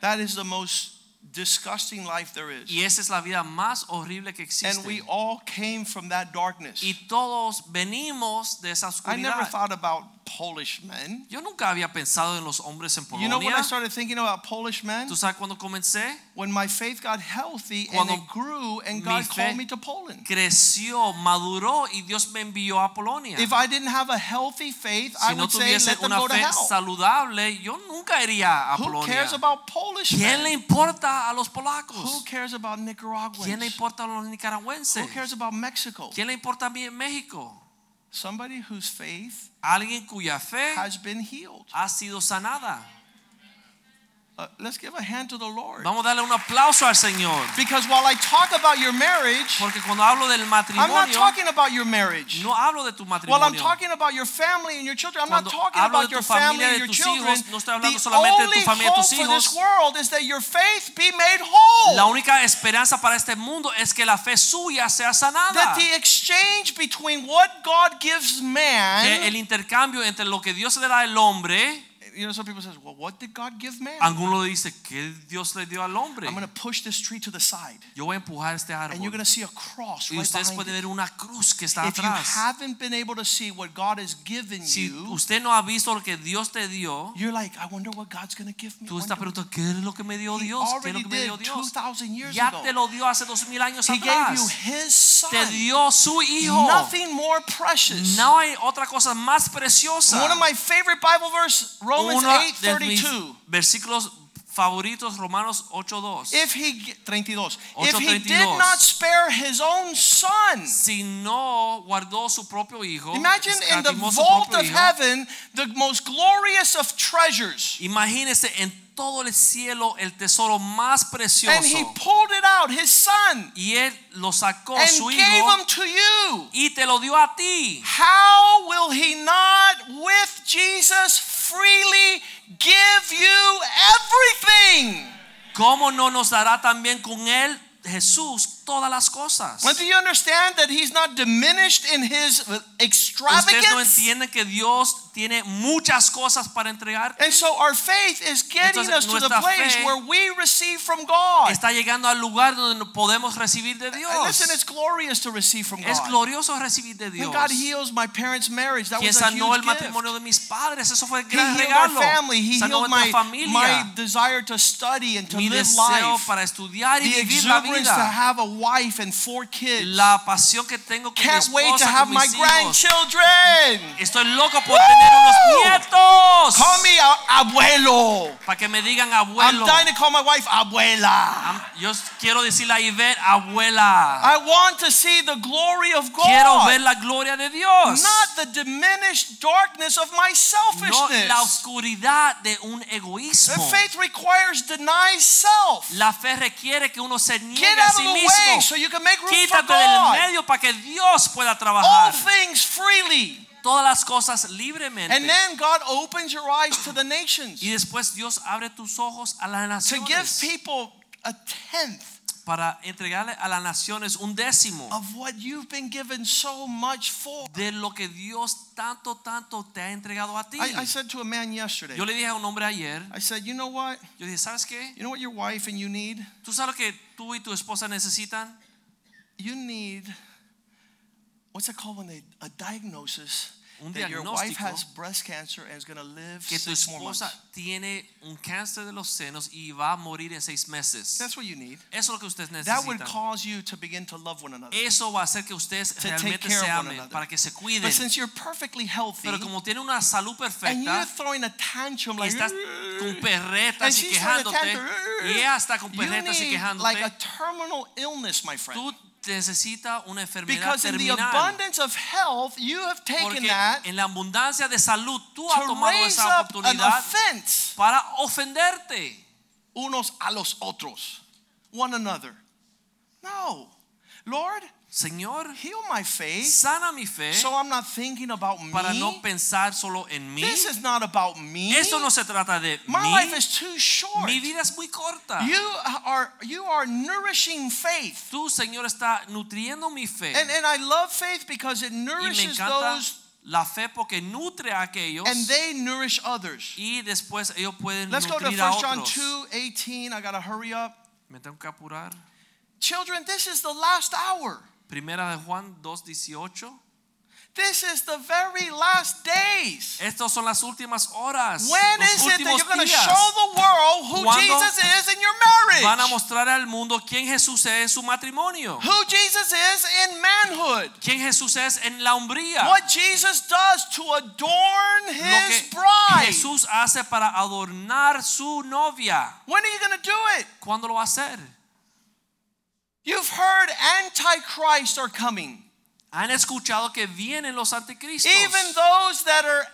That is the most disgusting life there is.
Y esa es la vida más horrible que
And we all came from that darkness.
Y todos venimos de esa
I never thought about Polish men.
Yo nunca había pensado en los hombres en
You know when I
Polonia.
started thinking about Polish men?
¿Tú sabes cuando comencé?
When my faith got healthy and
Cuando
it grew and God called me to Poland.
Creció, maduró y Dios me envió a Polonia.
If I didn't have a healthy faith, I
Si no
would say let them go to hell.
saludable, yo nunca iría a
Who
Polonia.
cares about Polish
¿Quién le
men?
importa a los
Who
polacos?
cares about
¿Quién le
Nicaraguans?
importa a los nicaragüenses?
Who cares about Mexico?
¿Quién le importa a México?
Somebody whose faith
Alguien cuya fe
has been healed.
ha sido sanada.
Uh, let's give a hand to the Lord.
Vamos a darle un aplauso al Señor.
Because while I talk about your marriage,
Porque cuando hablo del matrimonio,
I'm not talking about your marriage.
no hablo de tu matrimonio.
While I'm talking about your family and your children, I'm not talking about your family and your children.
hijos, no estoy hablando
The
solamente de tu familia y
hope
tus
for this world is that your faith be made whole.
La única esperanza para este mundo es que la fe suya sea sanada.
that the exchange between what God gives man, Que
el intercambio entre lo que Dios le da al hombre,
you know, some people says, well, what did God give man?
alguno dice que Dios le dio al hombre.
I'm going to push this tree to the side,
Yo voy a empujar este árbol.
and you're going to see a cross
Y
right
ustedes pueden ver una cruz que está
If you haven't been able to see what God has given
Si
you,
usted no ha visto lo que Dios te dio,
you're like, I wonder what God's going to give me.
Tú estás preguntando, ¿qué es lo que me dio Dios? ¿Qué es lo que me dio Dios?
2,000 years
Ya
ago.
te lo dio hace dos mil años
He gave you
atrás.
His
Te
Son.
dio su hijo.
Nothing more precious.
No hay otra cosa más preciosa.
One of my favorite Bible verses, Romans
Uno de mis
8:32.
versículos favoritos, Romanos 8.2.
If he 32, if he
8:32.
did not spare his own son,
Si no guardó su propio hijo,
imagine in the vault of
hijo,
heaven the most glorious of treasures,
Imagínese en todo el cielo el tesoro más precioso.
and he pulled it out, his son,
y él lo sacó
and
su
gave him to you.
y te lo dio a ti.
How will he not with Jesus give you everything?
¿Cómo no nos dará también con él Jesús todas las cosas?
Well, do you understand that he's not diminished in his
Ustedes no
extravagance?
entienden que Dios tiene muchas cosas para entregar.
And so our faith is getting
Entonces,
us to the place where we receive from God.
Está llegando al lugar donde podemos recibir de Dios.
And listen, it's glorious to receive from God.
Es glorioso recibir de Dios.
When God heals my parents' marriage, that was a
sanó el
huge gift.
de mis padres, eso fue el
He
gran
healed our family. He
sanó
healed my,
familia.
my desire to study and to
mi
live life.
para estudiar y
The
vivir la
exuberance to have a wife and four kids.
La pasión que tengo con
Can't wait to have my
hijos.
grandchildren.
Estoy loco por tener unos nietos.
Call me abuelo.
Para que me digan
I'm dying to call my wife abuela.
I'm, Yo quiero decirle a Ivette, abuela.
I want to see the glory of God.
Quiero ver la gloria de Dios.
Not the diminished darkness of my selfishness.
No la oscuridad de un
The faith requires deny self.
La fe requiere que uno se niegue a sí
the way so you can make room for
Quítate del
God.
medio para que Dios pueda
All things freely.
Todas las cosas libremente.
And then God opens your eyes to the nations
Y después Dios abre tus ojos a las naciones.
to give people a tenth
para entregarle a las naciones un décimo
of what you've been given so much for.
de lo que Dios tanto, tanto te ha entregado a ti.
I, I said to a man yesterday,
Yo le dije a un hombre ayer,
I said, you know what?
yo dije, ¿sabes qué?
You know what your wife and you need?
¿Tú sabes lo que tú y tu esposa necesitan?
You need, what's it called when they, a diagnosis
Un
that your wife has breast cancer and is going to live
Que tu
six more months.
esposa tiene un cáncer de los senos y va a morir en seis meses.
That's what you need.
Eso es lo que ustedes
That would
necesitan.
cause you to begin to love one another.
Eso va a hacer que ustedes
take
realmente
care of
se
one
amen,
another.
para que se cuiden.
But since you're perfectly healthy
Pero como tiene una salud
and you're
perfecta,
throwing a tantrum
y
like,
estás con perretas y
she's a
quejándote, y ella está con
you
perretas y
need like a terminal illness, my friend.
tú necesitas una enfermedad
Because in the abundance of health, you have taken
Porque
that
en la abundancia de salud tú has
to
tomado
raise
esa
up an
oportunidad
offense
para ofenderte.
unos a los otros, one another. No. Lord,
Señor,
heal my faith
sana mi fe
so I'm not thinking about me.
para no pensar solo en mí.
This is not about me.
Esto no se trata de
My
mí.
life is too short.
Mi vida es muy corta.
You are you are nourishing faith.
Tú, Señor, está nutriendo mi fe.
And and I love faith because it
y me
nourishes those
la fe porque nutre a aquellos
and they nourish others.
y después ellos pueden
Let's go to 1
nutrir a
John
otros.
2, 18. I gotta hurry up.
Me tengo que apurar.
Children, this is the last hour.
Primera de Juan 2:18.
this is the very last days.
Estas son las últimas horas.
When is it that you're going to show the world who
¿Cuándo
Jesus is in your marriage?
Van a mostrar al mundo quién Jesús es en su matrimonio.
Who Jesus is in manhood.
Quién Jesús es en la hombría.
What Jesus does to adorn his bride.
Jesús hace para adornar su novia.
When are you going to do it?
¿Cuándo lo va a hacer?
You've heard antichrist are coming.
Han escuchado que vienen los anticristos.
Even those that are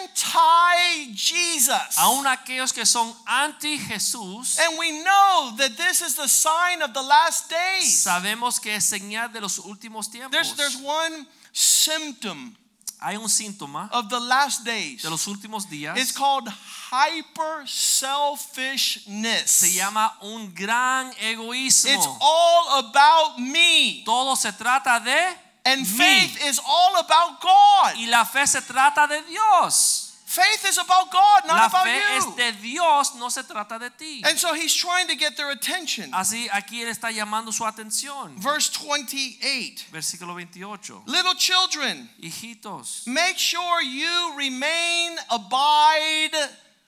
anti Jesus.
Aún aquellos que son anti Jesús.
And we know that this is the sign of the last days.
Sabemos que es señal de los últimos tiempos.
There's, there's one symptom
Hay un síntoma
of the last days.
de los últimos días.
It's called hyper selfishness.
Se llama un gran
It's all about me.
Todo se trata de
And
mí.
faith is all about God.
Y la fe se trata de Dios.
Faith is about God, not
La
about
fe
you.
es de Dios, no se trata de ti.
And so he's trying to get their attention.
Así aquí él está llamando su atención.
Verse 28
Versículo 28.
Little children,
Hijitos,
make sure you remain, abide,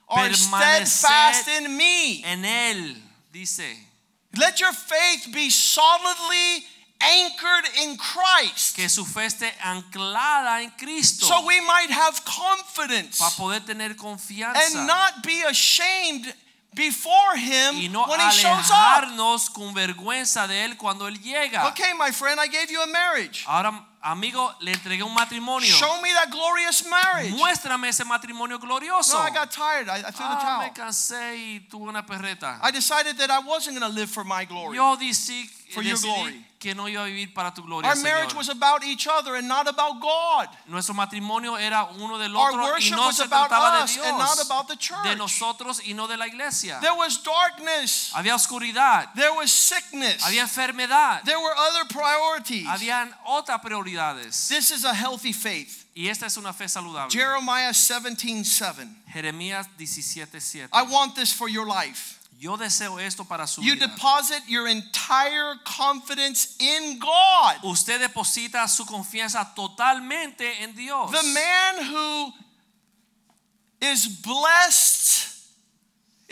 or steadfast in me.
en él dice
Let your faith be solidly anchored in Christ.
que su fe esté anclada en Cristo
So we might have confidence
para poder tener confianza
and not be ashamed before him
y no
when he shows up.
con vergüenza de él cuando él llega.
Okay, my friend, I gave you a marriage.
Ahora, amigo, le entregué un matrimonio.
Show me that glorious marriage.
Muéstrame ese matrimonio glorioso.
No, I got tired. I, I threw the
Ah, me cansé y tuve una perreta.
I decided that I wasn't going to live for my glory.
Yo decí,
For your glory.
Que no iba a vivir para tu gloria,
Our marriage
Señor.
was about each other and not about God.
Nuestro matrimonio era uno del
Our
otro y
worship
no
was
se
about
trataba de
us
Dios,
and not about the
de
church.
nosotros y no de la iglesia.
There was darkness.
Había oscuridad,
There was sickness.
había enfermedad,
There were other priorities.
habían otras prioridades.
This is a healthy faith.
Y esta es una fe saludable.
Jeremiah 17:7.
Jeremías 17:7.
I want this for your life.
Yo deseo esto para su
You
vida.
deposit your entire confidence in God.
Usted deposita su confianza totalmente en Dios.
The man who is blessed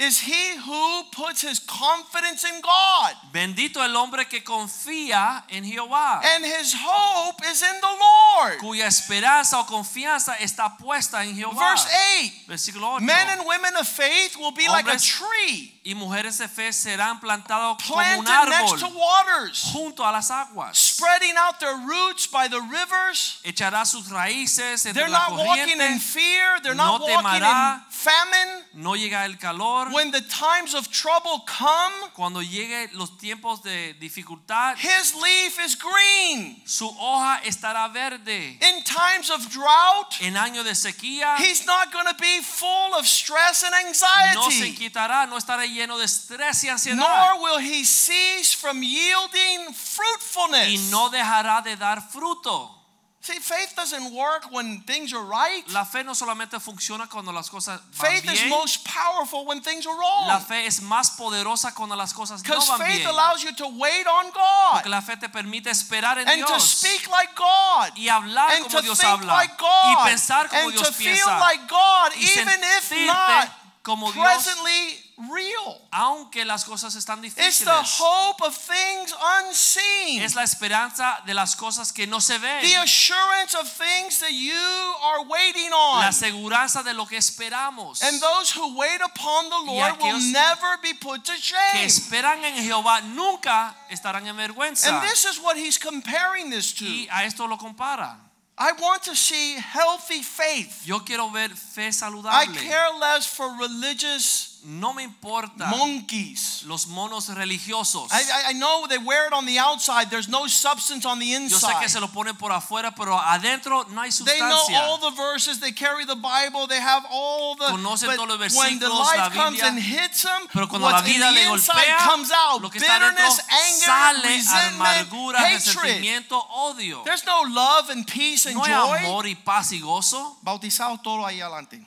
is he who puts his confidence in God.
Bendito el hombre que confía en Jehová,
And his hope is in the Lord.
cuya esperanza o confianza está puesta en Jehová.
Verse 8
Versículo 8.
Men and women of faith will be like a
Hombres
tree
y mujeres de fe serán plantados como un
planted next
árbol
to waters,
junto a las aguas.
spreading out their roots by the rivers.
Echará sus raíces entre
They're
la
not walking in
corriente.
fear, they're
No
not walking in
temerá.
famine.
No llega el calor.
When the times of trouble come,
Cuando lleguen los tiempos de dificultad,
his leaf is green.
su hoja estará verde.
In times of drought,
En año de sequía,
he's not going to be full of stress and anxiety.
no se quitará, no estará lleno de estrés y ansiedad.
Nor will he cease from yielding fruitfulness.
Y no dejará de dar fruto.
See, faith doesn't work when things are right.
La fe no solamente funciona cuando las cosas van
Faith is most powerful when things are wrong.
La fe es más poderosa cuando las cosas no
Because
van
faith
bien.
allows you to wait on God
Porque la fe te permite esperar en
and to speak like God
y hablar
and
como
to
Dios
think
habla
like
y pensar como
and
Dios
to feel like God
y
even if not
como Dios
presently real.
aunque las cosas están
It's
difíciles.
the hope of things unseen.
Es la esperanza de las cosas que no se ven.
The assurance of things that you are waiting on.
La aseguranza de lo que esperamos.
And those who wait upon the Lord will never be put to
que
shame.
esperan en Jehová nunca estarán en vergüenza.
And this is what he's comparing this to.
Y a esto lo compara.
I want to see healthy faith.
Yo quiero ver fe saludable.
I care less for religious
No me importa
monkeys.
los monos religiosos.
I, I- know they wear it on the outside. There's no substance on the
Yo sé
inside.
que se lo ponen por afuera, pero adentro no hay
They know all the verses. They carry the Bible. They have all the.
Conocen
but
todos los
when the
versículos, la
life comes and hits them,
Pero cuando
what's
la vida le
inside
golpea,
comes out.
lo que está
Bitterness, anger,
sale
resentment,
amargura,
hatred.
resentimiento, odio.
There's no love and peace and
No hay amor y paz y gozo.
Bautizado todo ahí adelante.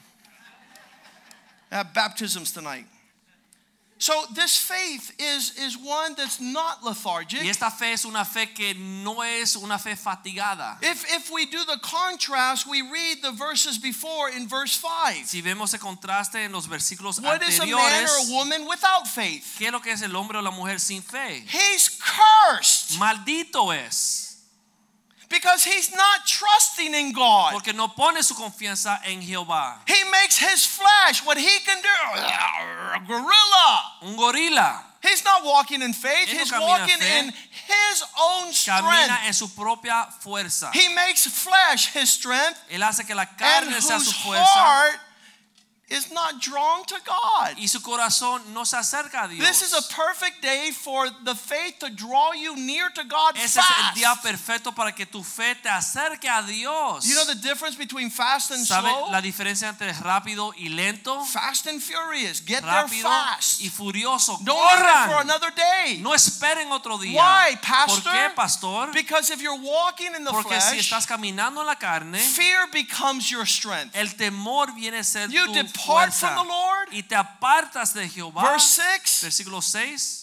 Have baptisms tonight. So this faith is, is one that's not lethargic.
Y esta fe es una fe que no es una fe fatigada.
If, if we do the contrast, we read the verses before in verse 5.
Si vemos el contraste en los versículos
What is a man or a woman without faith?
¿qué es lo que es el hombre o la mujer sin fe?
He's cursed
Maldito es,
because he's not trusting in God.
porque no pone su confianza en Jehová.
He makes his flesh what he can do. Gorilla.
Un gorila
He's not walking in faith.
Él
He's walking
fe.
in his own strength.
camina en su propia fuerza.
He makes flesh his strength,
Él hace que la
and
carne sea
whose
su fuerza
heart is not drawn to God.
y su corazón no se acerca a Dios.
This is a perfect day for the faith to draw you near to God
Ese es el
fast.
día perfecto para que tu fe te acerque a Dios.
You know the difference between fast and
¿Sabe
slow?
la diferencia entre rápido y lento?
Fast and furious. Get there fast.
y furioso.
Don't wait for another day.
No esperen otro día.
Why,
¿Por
pastor?
qué, pastor?
Because if you're walking in the
Porque si
flesh,
estás caminando en la carne,
fear becomes your strength.
el temor viene a ser
You
tu
depart
fuerza.
from the Lord.
Y te apartas de Jehová.
Verse 6
Versículo 6.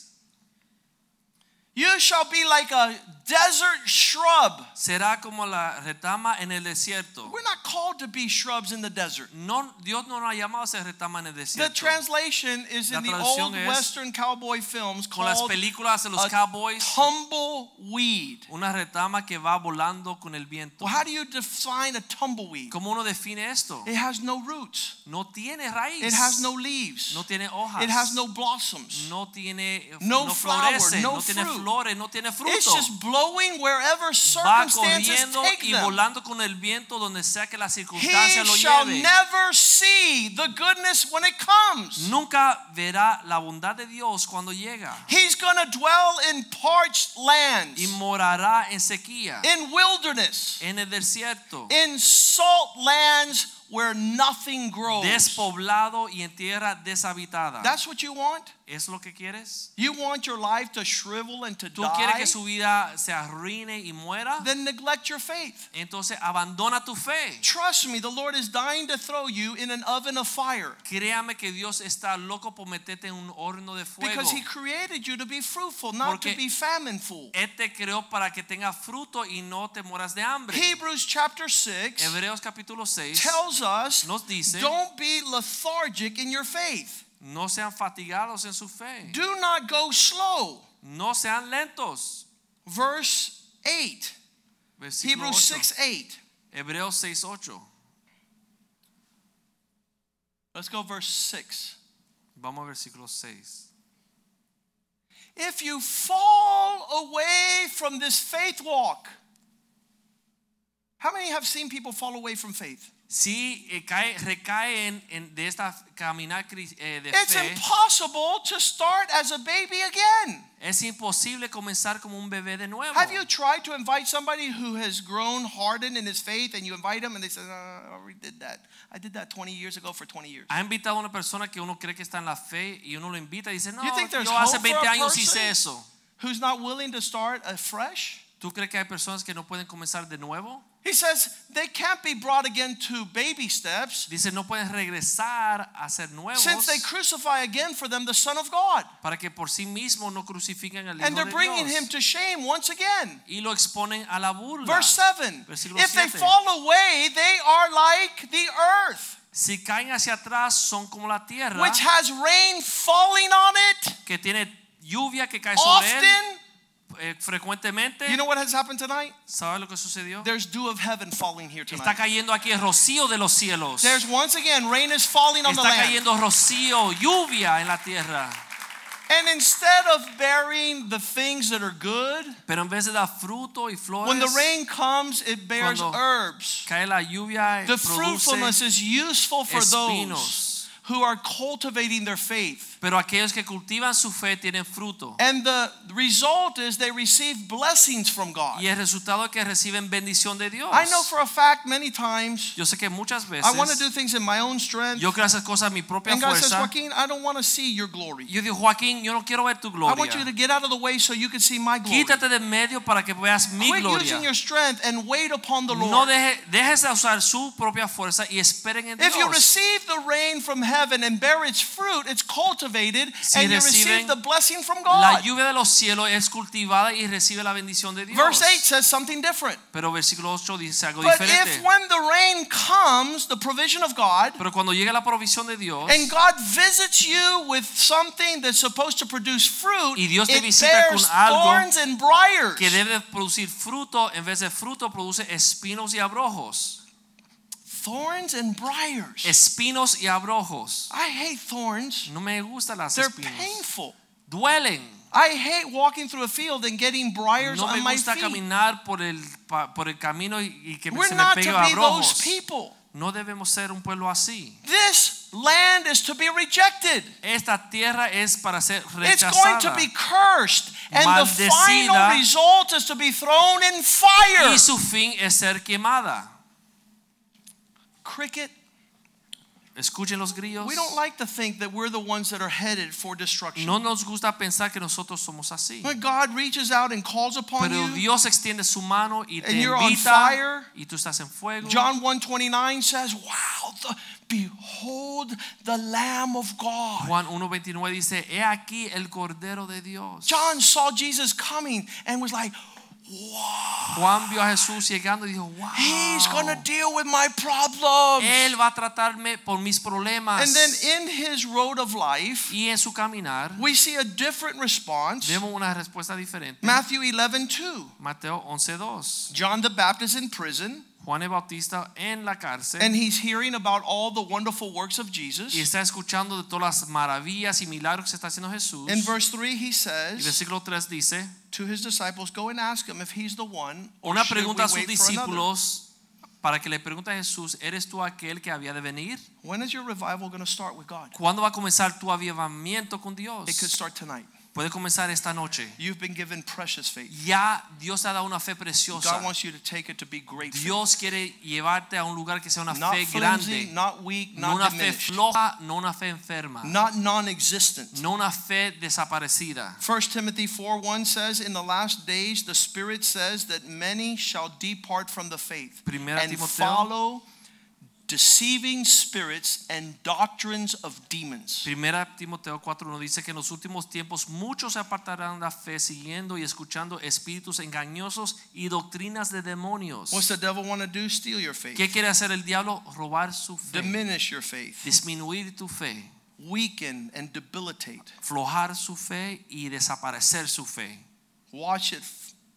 You shall be like a desert shrub.
Será como la retama en el desierto.
We're not called to be shrubs in the desert.
No, Dios no nos ha llamado a ser retama en el desierto.
The translation is in the old Western cowboy films
Con las
called
películas de los
a
cowboys,
tumbleweed.
una retama que va volando con el viento.
Well, how do you define a tumbleweed?
¿Cómo uno define esto?
It has no roots.
No tiene raíz.
It has no leaves.
No tiene hojas.
It has no blossoms.
No tiene
No
no
flower,
florece,
no
no tiene
fruit.
Flores, no tiene fruto.
It's just blowing wherever
Va
circumstances
corriendo
take
y
them.
volando con el viento donde sea que la
He
lo
shall
lleve.
never see the goodness when it comes.
Nunca verá la bondad de Dios cuando llega.
He's going to dwell in parched lands,
Y morará en sequía,
in wilderness,
en el desierto,
in salt lands where nothing grows.
despoblado y en tierra deshabitada.
That's what you want?
¿Es lo que quieres?
You want your life to shrivel and to
¿Tú quieres
die?
que su vida se arruine y muera?
Then neglect your faith.
Entonces abandona tu fe.
Trust me, the Lord is dying to throw you in an oven of fire
Créame que Dios está loco por meterte en un horno de fuego.
because He created you to be fruitful, not to
Porque-
be famineful.
Él te creó para que fruto y no te mueras de hambre.
Hebrews chapter 6
Hebreos capítulo 6
tells us
nos dice,
don't be lethargic in your faith.
No sean fatigados en su fe.
Do not go slow.
No sean lentos.
Verse 8.
Versículo
Hebrews
8.
6 8.
Hebreos 6, 8.
Let's go verse 6.
Vamos al versículo 6.
If you fall away from this faith walk, how many have seen people fall away from faith?
Si eh, cae, recaen en, de esta caminar eh, de
It's
fe,
impossible to start as a baby again.
es imposible comenzar como un bebé de nuevo.
Have you tried to invite somebody who has grown hardened in his faith and you invite them and they say, "Uh, I already did that. I did that 20 years ago for 20 years.
¿Ha invitado a una persona que uno cree que está en la fe y uno lo invita y dice, no,
You think there's
yo hace 20 años hice eso?
Who's not willing to start afresh?
¿Tú crees que hay personas que no pueden comenzar de nuevo?
He says they can't be brought again to baby steps
Dice, no pueden regresar a ser nuevos
since they crucify again for them the Son of God.
para que por sí mismos no crucifiquen al Hijo
And they're bringing him to shame once again.
y lo exponen a la burla.
Verse 7
Versículo
If they fall away, they are like the earth,
Si caen hacia atrás son como la tierra
which has rain falling on it
que tiene lluvia que cae sobre él
often.
Eh, frecuentemente.
You know what has happened tonight?
¿Sabes lo que sucedió?
There's dew of heaven falling here tonight.
Está cayendo aquí el rocío de los cielos.
There's once again rain is falling on the land.
Está cayendo rocío, lluvia en la tierra.
And instead of bearing the things that are good,
Pero en vez de dar fruto y flores,
when the rain comes, it bears herbs.
cae la lluvia,
The fruitfulness is useful for those who are cultivating their faith.
Pero aquellos que cultivan su fe tienen fruto.
And the result is they receive blessings from God.
Y el resultado es que reciben bendición de Dios.
I know for a fact many times
Yo sé que muchas veces
I want to do things in my own strength.
yo quiero hacer cosas a mi propia
And God says,
fuerza.
Joaquin, I don't want to see your glory.
Yo digo, Joaquín, yo no quiero ver tu gloria.
I want you to get out of the way so you can see my glory.
Quítate de en medio para que veas mi
Quit
gloria.
using your strength and wait upon the
No
Lord.
deje, dejes de usar su propia fuerza y esperen en
If you
Dios.
receive the rain from heaven heaven and bear its fruit, it's cultivated,
Si
and you receive the blessing from God.
La lluvia de los cielos es cultivada y recibe la bendición de Dios.
Verse 8 says something different.
Pero versículo 8 dice algo
But
diferente.
if when the rain comes, the provision of God,
Pero cuando llega la provisión de Dios
and God visits you with something that's supposed to produce fruit,
Y Dios te
it
visita
bears
con algo
thorns and briars.
que debe producir fruto, en vez de fruto produce espinos y abrojos.
Thorns and briars.
Espinos y abrojos.
I hate thorns.
No me gustan las
They're
espinos.
painful.
Duelen.
I hate walking through a field and getting briars
No me
on my
gusta
feet.
caminar por el, por el camino y, que
We're
se me
not
pegue
to be those
abrojos.
people.
No debemos ser un pueblo así.
This land is to be rejected.
Esta tierra es para ser rechazada.
It's going to be cursed. And the final result is to be thrown in fire.
Y su fin es ser quemada.
Cricket,
Escuchen los grillos.
we don't like to think that we're the ones that are headed for destruction.
No nos gusta pensar que nosotros somos así.
When God reaches out and calls upon
Pero
you,
Dios extiende su mano y te
And you're on fire.
y tú estás en fuego.
John 1:29 says, "Wow, the, behold the lamb of God."
Juan 1:29 dice, "He aquí el cordero de Dios."
John saw Jesus coming and was like,
Juan vio a Jesús llegando y dijo, "Wow."
"He's going to deal with my problems."
Él va a tratarme por mis problemas.
And then in his road of life,
y en su caminar
we see a different response.
vemos una respuesta diferente.
Matthew 11:2.
Mateo 11:2.
John the Baptist in prison,
Juan el Bautista en la cárcel
and he's hearing about all the wonderful works of Jesus.
y está escuchando de todas las maravillas y milagros que está haciendo Jesús.
In verse 3, he says.
Y versículo 3 dice,
to his disciples, Go and ask him if he's the one.
Una pregunta a sus
wait for another?"
discípulos para que le pregunte a Jesús, ¿eres tú aquel que había de venir?
When is your revival going to start with God?
¿Cuándo va a comenzar tu avivamiento con Dios?
It could start tonight.
Puede comenzar esta noche.
You've been given precious faith.
Ya Dios ha dado una fe preciosa.
God wants you to take it to be great.
Dios quiere llevarte a un lugar que sea una
Not
fe
flimsy,
grande.
not weak,
No
not
una fe floja, no una fe enferma.
not non-existent.
No una fe desaparecida.
1 Timothy 4 1 says, In the last days, the Spirit says that many shall depart from the faith
Primera
and
Timoteo.
follow deceiving spirits and doctrines of demons.
Primera Timoteo 4.1 dice que en los últimos tiempos muchos se apartarán de la fe siguiendo y escuchando espíritus engañosos y doctrinas de demonios.
What's the devil want to do? Steal your faith,
¿Qué quiere hacer el diablo? Robar su fe,
diminish your faith,
disminuir tu fe,
weaken and debilitate.
flojar su fe y desaparecer su fe.
Watch it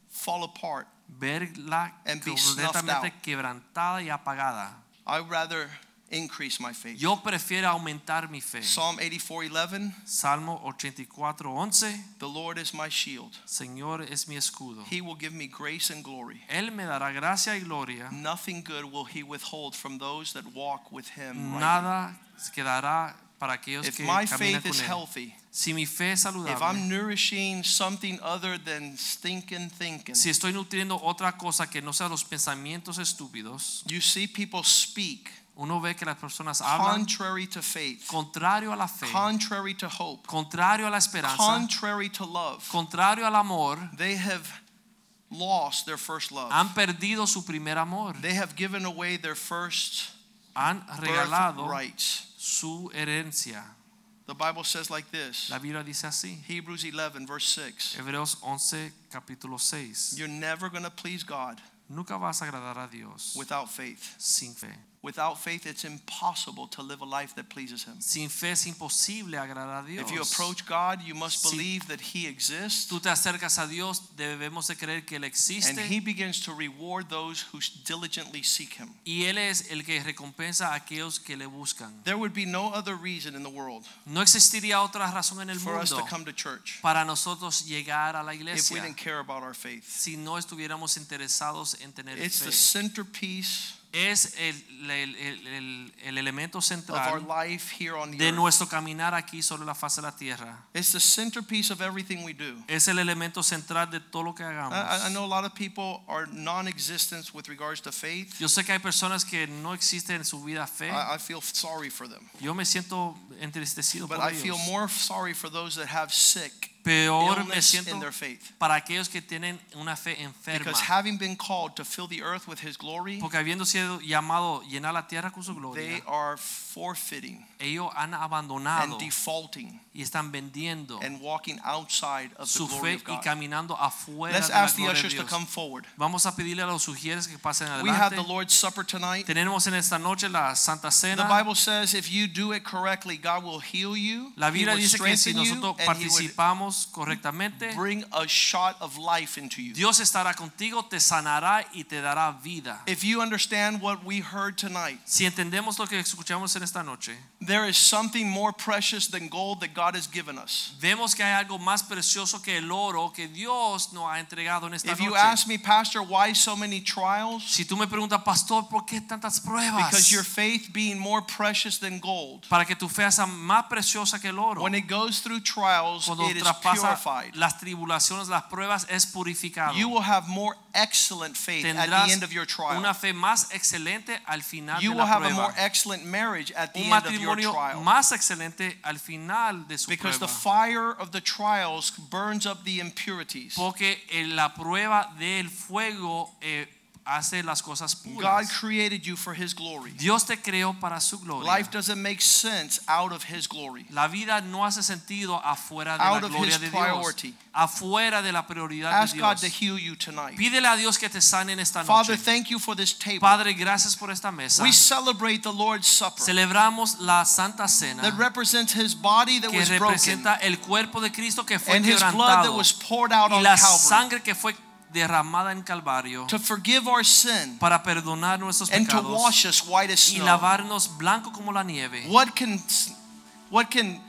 fall apart.
Verla
And be snuffed
completamente
out.
quebrantada y apagada.
I'd rather increase my faith.
Yo prefiero aumentar mi fe.
Psalm 84:11,
Salmo 84:11
The Lord is my shield.
Señor es mi escudo.
He will give me grace and glory.
Él me dará gracia y gloria.
Nothing good will he withhold from those that walk with him.
Nada quedará para aquellos
If
que
my
caminan
faith
con
is healthy,
Si mi fe es
if
saludable,
I'm nourishing something other than stinking thinking,
si estoy nutriendo otra cosa que no sea los pensamientos estúpidos,
you see people speak
uno ve que las personas hablan
contrary to faith,
contrario a la fe,
contrary to hope,
contrario a la esperanza,
contrary to love.
contrario al amor,
They have lost their first love.
han perdido su primer amor,
They have given away their first
han regalado
birthrights.
su herencia.
The Bible says like this
La Biblia dice así,
Hebrews 11, verse 6.
Hebreos 11, capítulo 6.
You're never going to please God
Nunca vas a agradar a Dios
without faith.
sin fe.
Without faith, it's impossible to live a life that pleases Him.
Sin fe es imposible agradar a Dios.
If you approach God, you must believe that He exists
tú te acercas a Dios, debemos de creer que Él existe.
and He begins to reward those who diligently seek Him.
y Él es el que recompensa a aquellos que le buscan.
There would be no other reason in the world
No existiría otra razón en el
for us
mundo
to come to church
para nosotros llegar a la iglesia.
if we didn't care about our faith.
si no estuviéramos interesados en tener
It's
fe.
the centerpiece
Es el, el- el- el- el elemento
of our
central
life here on the
de
earth.
nuestro caminar aquí sobre la faz de la tierra.
It's the centerpiece of everything we do.
Es el elemento central de todo lo que hagamos.
I, I know a lot of people are non-existent with regards to faith.
Yo sé que hay personas que no existen en su vida fe.
I, I feel sorry for them,
Yo me siento entristecido
but
por
I feel
ellos. peor me siento para aquellos que tienen una fe enferma. Porque habiendo sido llamado llenar la tierra con su gloria, ellos han
and defaulting
y están vendiendo
and walking outside of the
su
glory
fe
of
y
God.
caminando afuera
Let's
de la
ask the
gloria de
ushers to
Dios.
come forward.
Vamos a pedirle a los sugieres que pasen
We have
adelante.
the Lord's Supper tonight.
Tenemos en esta noche la Santa
The
Cena.
Bible says if you do it correctly, God will heal you.
La
He
Biblia
will
dice que si
strengthen you,
nosotros
and He would
participamos correctamente,
bring a shot of life into you.
Dios estará contigo, te sanará y te dará vida.
If you understand what we heard tonight,
Si entendemos lo que escuchamos en esta noche,
there is something more precious than gold that God has given us.
vemos que hay algo más precioso que el oro que Dios nos ha entregado en esta
If you
noche.
ask me, Pastor, why so many trials?
Si tú me preguntas, pastor, ¿por qué tantas pruebas?
Because your faith being more precious than gold.
Para que tu fe sea más preciosa que el oro.
When it goes through trials,
Cuando
it is
traspasa
purified.
las tribulaciones, las pruebas, es purificado.
You will have more excellent faith at
Tendrás
the end of your trial.
una fe más excelente al final
You
de
will have a more excellent marriage at the
Un
end of your trial.
más excelente al final de su
Because the fire of the trials burns up the impurities.
Porque en la prueba del fuego eh, hace las cosas
God created you for His glory.
Dios te creó para su gloria.
Life doesn't make sense out of His glory.
La vida no hace sentido afuera de
Out
la gloria de
priority.
Dios. Afuera de la prioridad
Ask
de
God to heal you tonight.
Pídele a Dios que te sane en esta
Father,
noche.
thank you for this table.
Padre, gracias por esta mesa.
We celebrate the Lord's Supper
Celebramos la Santa Cena
that represents His body that was broken
representa el cuerpo de Cristo que fue
and His blood that
quebrantado
was poured out
y
on
la
Calvary
sangre que fue derramada en Calvario
to forgive our sin
para perdonar nuestros
and to
pecados
wash us white as
y
snow.
lavarnos blanco como la nieve.
What can what can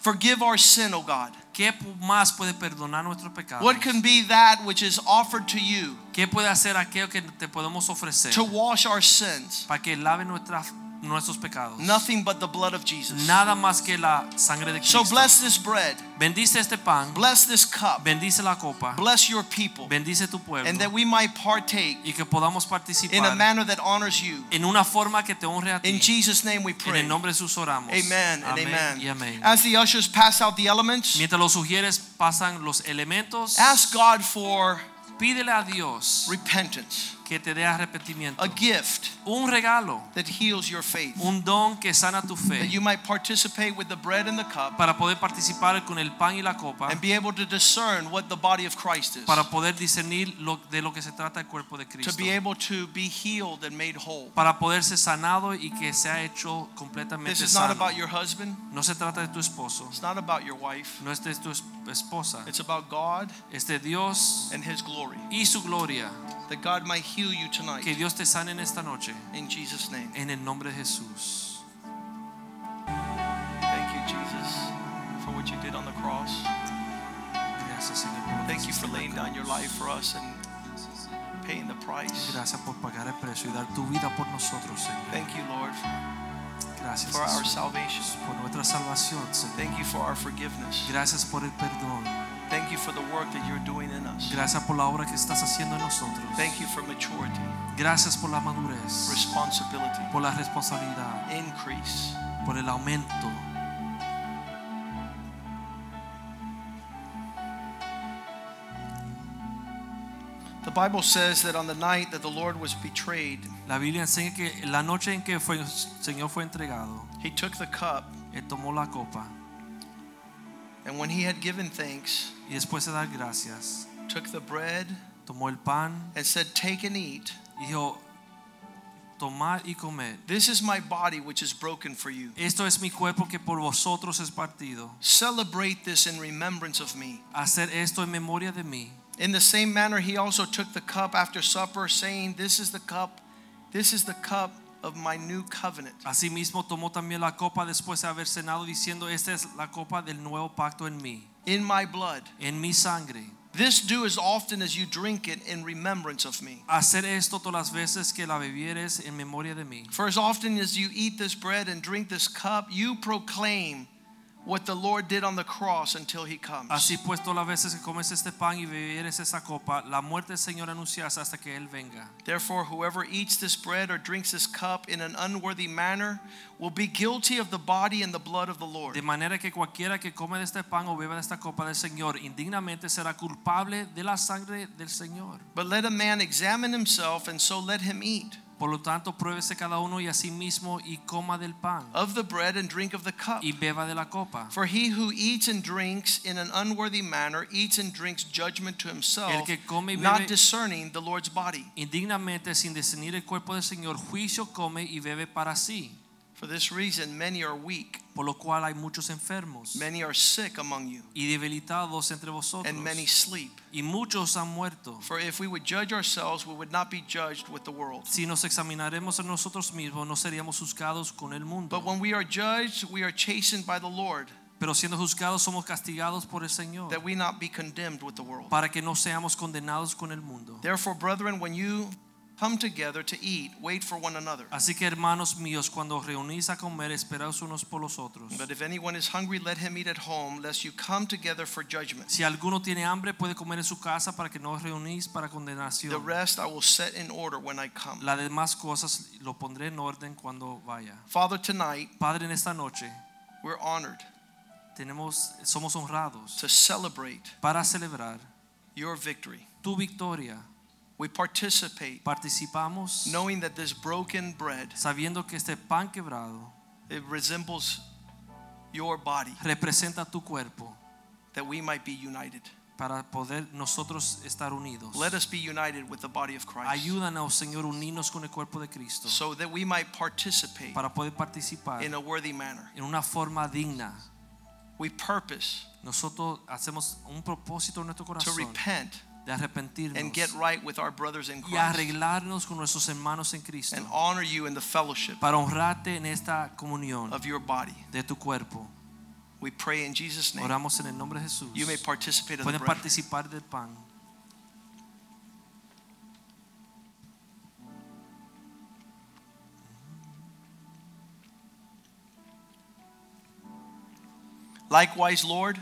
forgive our sin, oh God?
¿Qué más puede perdonar nuestros pecados?
What can be that which is offered to you
¿Qué puede hacer aquello que te podemos ofrecer
to wash our sins?
para que lave nuestras, nuestros pecados?
Nothing but the blood of Jesus.
Nada más que la sangre de Cristo.
So bless this bread,
Bendice este pan,
bless this cup,
bendice la copa,
bless your people,
bendice tu pueblo
and that we might partake
y que podamos
in a manner that honors you.
en una forma que te honre a ti.
In Jesus' name we pray.
En el nombre de Jesús oramos.
Amen and amen.
y amén.
As the ushers pass out the elements,
Mientras los sugieres pasan los elementos,
ask God for
pídele a Dios
repentance,
que te dé arrepentimiento.
a gift
Un regalo,
that heals your faith,
un don que sana tu
that
fe
you might participate with the bread and the cup
para poder participar con el pan y la copa,
and be able to discern what the body of Christ is,
para poder discernir lo, de lo que se trata el cuerpo de Cristo.
to be able to be healed and made whole.
Para poder ser sanado y que sea hecho completamente This
is not about your husband,
No se trata de tu esposo,
it's not about your wife,
no es de tu esposa,
it's about God
es de Dios
and His glory.
y su gloria.
That God might heal you tonight
Que Dios te sane en esta noche,
in Jesus' name.
en el nombre de Jesús.
Thank you, Jesus, for what you did on the cross.
Gracias, Señor.
Thank you for laying down your life for us and paying the price.
Gracias por pagar el precio y dar tu vida por nosotros, Señor.
Thank you, Lord,
Gracias
for our salvation.
por nuestra salvación, Señor.
Thank you for our forgiveness.
Gracias por el perdón.
Thank you for the work that you're doing in us.
Gracias por la obra que estás haciendo en nosotros.
Thank you for maturity,
Gracias por la madurez,
responsibility,
por la responsabilidad,
increase.
por el aumento.
The Bible says that on the night that the Lord was betrayed,
La Biblia enseña que la noche en que fue, el Señor fue entregado,
he took the cup,
Él tomó la copa
and when he had given thanks,
y después de dar gracias,
took the bread
tomó el pan
and said, Take and eat.
y dijo, tomad y comed.
This is my body which is broken for you.
Esto es mi cuerpo que por vosotros es partido.
Celebrate this in remembrance of me.
Hacer esto en memoria de mí.
In the same manner, he also took the cup after supper, saying, This is the cup, this is the cup of my new covenant.
Asimismo tomó también la copa después de haber cenado diciendo, esta es la copa del nuevo pacto en mí,
In my blood.
en mi sangre.
This do as often as you drink it in remembrance of me.
Hacer esto todas las veces que la bebieres en memoria de mí.
For as often as you eat this bread and drink this cup, you proclaim what the Lord did on the cross until he comes.
Así pues, todas las veces que comes este pan y bebieres esa copa, la muerte del Señor anuncias hasta que Él venga.
Therefore, whoever eats this bread or drinks this cup in an unworthy manner will be guilty of the body and the blood of the Lord.
De manera que cualquiera que come de este pan o beba de esta copa del Señor indignamente será culpable de la sangre del Señor.
But let a man examine himself, and so let him eat
Por lo tanto, pruébese cada uno y a sí mismo y coma del pan
of the bread and drink of the cup.
y beba de la copa.
For he who eats and drinks in an unworthy manner eats and drinks judgment to
El
himself,
que come y
not discerning the Lord's body.
indignamente sin discernir el cuerpo del Señor, juicio come y bebe para sí.
For this reason, many are weak,
Por lo cual hay muchos enfermos
many are sick among you,
y debilitados entre vosotros
and many sleep.
y muchos han muerto.
For if we would judge ourselves, we would not be judged with the world.
Si nos examinaremos a nosotros mismos, no seríamos juzgados con el mundo.
But when we are judged, we are chastened by the Lord,
Pero siendo juzgados somos castigados por el Señor
that we not be condemned with the world.
para que no seamos condenados con el mundo.
Therefore, brethren, when you come together to eat, wait for one another.
Así que hermanos míos, cuando os reunís a comer, esperaos unos por los otros.
But if anyone is hungry, let him eat at home, lest you come together for judgment.
Si alguno tiene hambre, puede comer en su casa para que no os reunís para condenación.
The rest I will set in order when I come.
Las demás cosas lo pondré en orden cuando vaya.
Father, tonight
Padre, en esta noche
we're honored
tenemos, somos honrados
to celebrate
para celebrar
your victory.
tu victoria.
We participate
Participamos
knowing that this broken bread
sabiendo que este pan quebrado
it resembles your body
representa tu cuerpo
that we might be united.
para poder nosotros estar unidos.
Let us be united with the body of Christ
Ayúdanos, oh Señor, unirnos con el cuerpo de Cristo
so that we might participate
para poder participar
in a worthy manner.
en una forma digna.
We purpose
Nosotros hacemos un propósito en nuestro corazón.
to repent
de arrepentirnos
and get right with our brothers in Christ.
y
Christ
arreglarnos con nuestros hermanos en Cristo
and honor you in the fellowship
para honrarte en esta comunión
of your body.
de tu cuerpo.
We pray in Jesus' name.
Oramos en el nombre de Jesús.
You may participate of the
Pueden
bread.
participar del pan.
Likewise, Lord,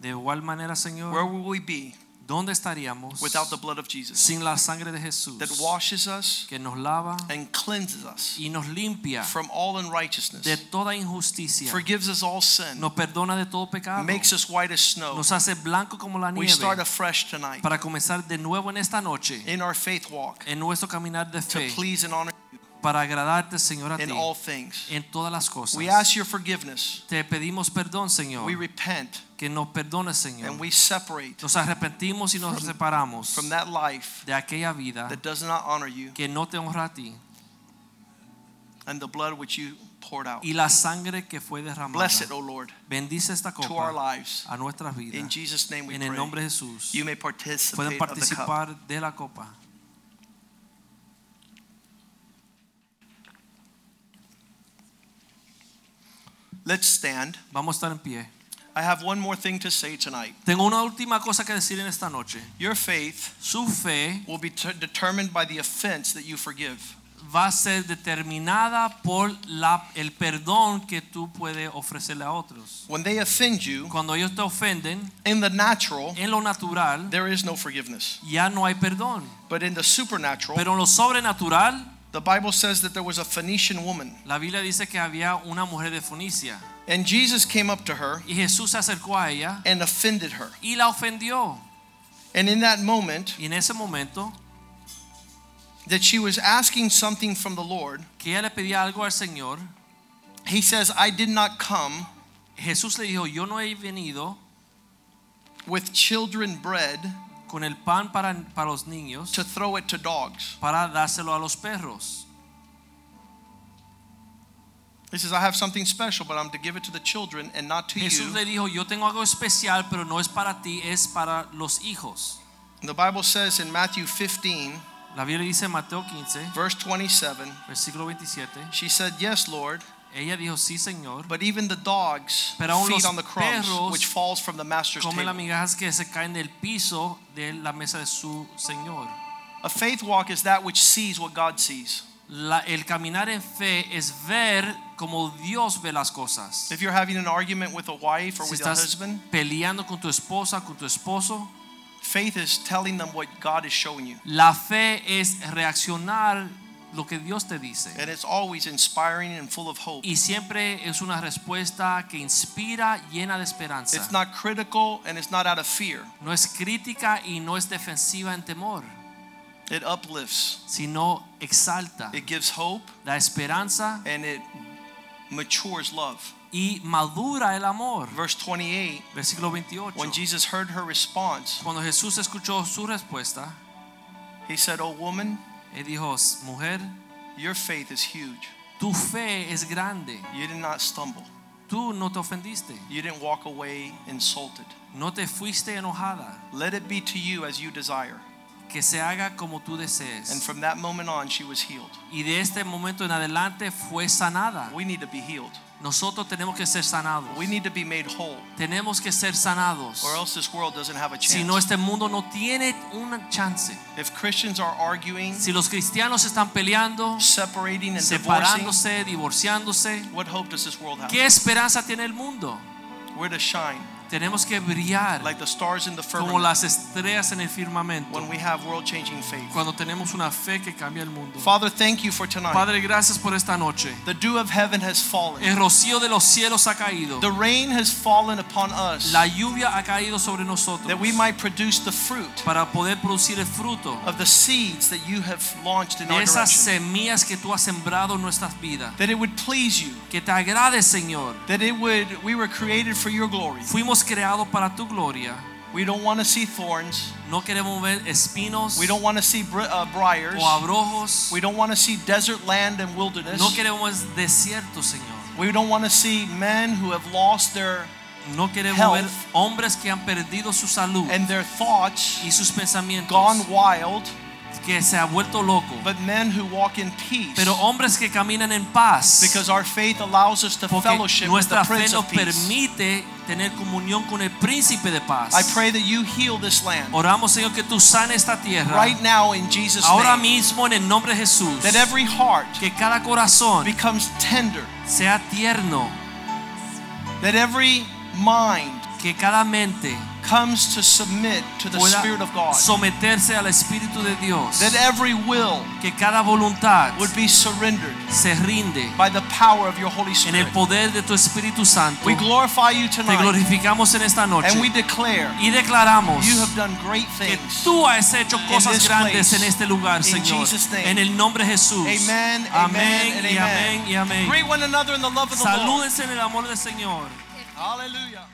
De igual manera, Señor, where
will we be
¿dónde estaríamos
without the blood of Jesus
sin la sangre de Jesús
that washes us
que nos lava
and cleanses us
y nos limpia
from all
de
unrighteousness,
toda injusticia?
forgives us all sin,
Nos perdona de todo pecado.
makes us white as snow?
Nos hace blanco como la
We start afresh tonight
para comenzar de nuevo en esta noche
in our faith walk
en nuestro caminar de
to please and honor
para agradarte, Señor, a ti
in all things.
en todas las cosas.
We ask your forgiveness.
Te pedimos perdón, Señor,
We repent
que nos perdones, Señor.
and we separate
Nos arrepentimos y nos separamos
from that life
de aquella vida
that does not honor you
que no te honra a ti
and the blood which you poured out.
y la sangre que fue derramada.
Bless it, O Lord,
Bendice esta
to our lives.
a nuestras
In. Jesus' name we
En el
pray.
nombre de Jesús.
You may
Pueden
participate of the cup.
de la copa.
Let's stand.
Vamos a estar en pie.
I have one more thing to say tonight.
Tengo una última cosa que decir en esta noche.
Your faith
Su fe
will be determined by the offense that you forgive.
va a ser determinada por la, el perdón que tú puedes ofrecerle a otros.
When they offend you,
Cuando ellos te ofenden,
in the natural,
en lo natural
there is no forgiveness.
ya no hay perdón.
But in the supernatural,
Pero en lo sobrenatural,
the Bible says that there was a Phoenician woman,
la Biblia dice que había una mujer de Fenicia
and Jesus came up to her
y Jesús se acercó a ella
and offended her.
y la ofendió.
And in that moment,
Y en ese momento
that she was asking something from the Lord,
que ella le pedía algo al Señor,
he says, I did not come
Jesús le dijo, yo no he venido
with children bread
con el pan para, para los niños
to throw it to dogs.
para dárselo a los perros.
He says, I have something special, but I'm to give it to the children and not to
Jesús
you.
le dijo, yo tengo algo especial, pero no es para ti, es para los hijos.
The Bible says in Matthew 15,
La Biblia dice en Mateo 15,
verse 27,
versículo 27,
she said, Yes, Lord,
ella dijo, sí, Señor,
but even the dogs
Pero aún
feed
los
on the crumbs
perros
which falls from the master's
las
table.
migajas que se caen del piso de la mesa de su Señor.
A faith walk is that which sees what God sees.
La- el caminar en fe es ver como Dios ve las cosas.
If you're having an argument with a wife or
Si
with a
estás
husband,
peleando con tu esposa, con tu esposo,
faith is telling them what God is showing you.
la fe es reaccionar lo que Dios te dice.
And it's always inspiring and full of hope.
Y siempre es una respuesta que inspira, llena de esperanza.
It's not critical and it's not out of fear.
No es crítica y no es defensiva en temor,
It uplifts,
sino exalta,
it gives hope,
da esperanza
and it matures love.
y madura el amor.
Verse 28
Versículo 28.
When Jesus heard her response,
Cuando Jesús escuchó su respuesta,
he said, Oh woman,
él dijo, mujer,
your faith is huge.
tu fe es grande.
You did not stumble,
Tú no te ofendiste.
you didn't walk away insulted.
No te fuiste enojada.
Let it be to you as you desire.
Que se haga como tú
And
desees.
from that moment on, she was healed.
Y de este momento en adelante fue sanada.
We need to be healed.
Nosotros tenemos que ser sanados.
We need to be made whole,
Tenemos que ser sanados.
or else this world doesn't have a
Si
chance.
no, este mundo no tiene una chance.
If Christians are arguing,
Si los cristianos están peleando,
separating, and
separándose, divorciándose,
what hope does this world have?
¿qué esperanza tiene el mundo?
We're to shine
Tenemos que brillar
like the stars in the
como
firmament
las estrellas en el firmamento
when we have world-changing faith.
cuando tenemos una fe que cambia el mundo.
Father, thank you for tonight.
Padre, gracias por esta noche.
The dew of heaven has fallen.
El rocío de los cielos ha caído.
The rain has fallen upon us
La lluvia ha caído sobre nosotros
that we might produce the fruit
para poder producir el fruto
of the seeds that you have launched in
de
our
esas
direction.
semillas que tú has sembrado en nuestras vidas.
That it would please you.
Que te agrade, Señor.
That it would we were created for your glory.
Fuimos creados para tu gloria.
We don't want to see thorns.
No queremos ver espinos
We don't want to see bri- uh, briars.
o abrojos.
We don't want to see desert land and wilderness.
No queremos desierto, Señor.
We don't want to see men who have lost their
No queremos
Health.
ver hombres que han perdido su salud
and their thoughts
y sus pensamientos,
gone wild,
que se ha vuelto loco.
but men who walk in peace.
Pero hombres que caminan en paz,
Because our faith allows us to
porque
fellowship with the
nuestra fe
Prince of Peace.
permite tener comunión con el príncipe de paz.
I pray that you heal this land
Oramos, Señor, que tú sanes esta tierra
right now in Jesus'
ahora
name.
mismo en el nombre de Jesús.
That every heart
Que cada corazón
becomes tender.
sea tierno,
That every mind
que cada mente
comes to submit to the Spirit of God.
someterse al Espíritu de Dios.
That every will
Que cada voluntad
would be surrendered
se rinde
by the power of your Holy Spirit.
en el poder de tu Espíritu Santo.
We glorify you tonight.
Te glorificamos en esta noche
and we declare
y declaramos
you have done great
que
things.
tú has hecho cosas grandes
place.
en este lugar,
In
Señor.
Jesus' name.
En el nombre de Jesús.
Amen, amen,
Amén
and
y
amen.
amén y amén.
Greet one another in the love of the Lord.
Salúdense en el amor del Señor.
Hallelujah.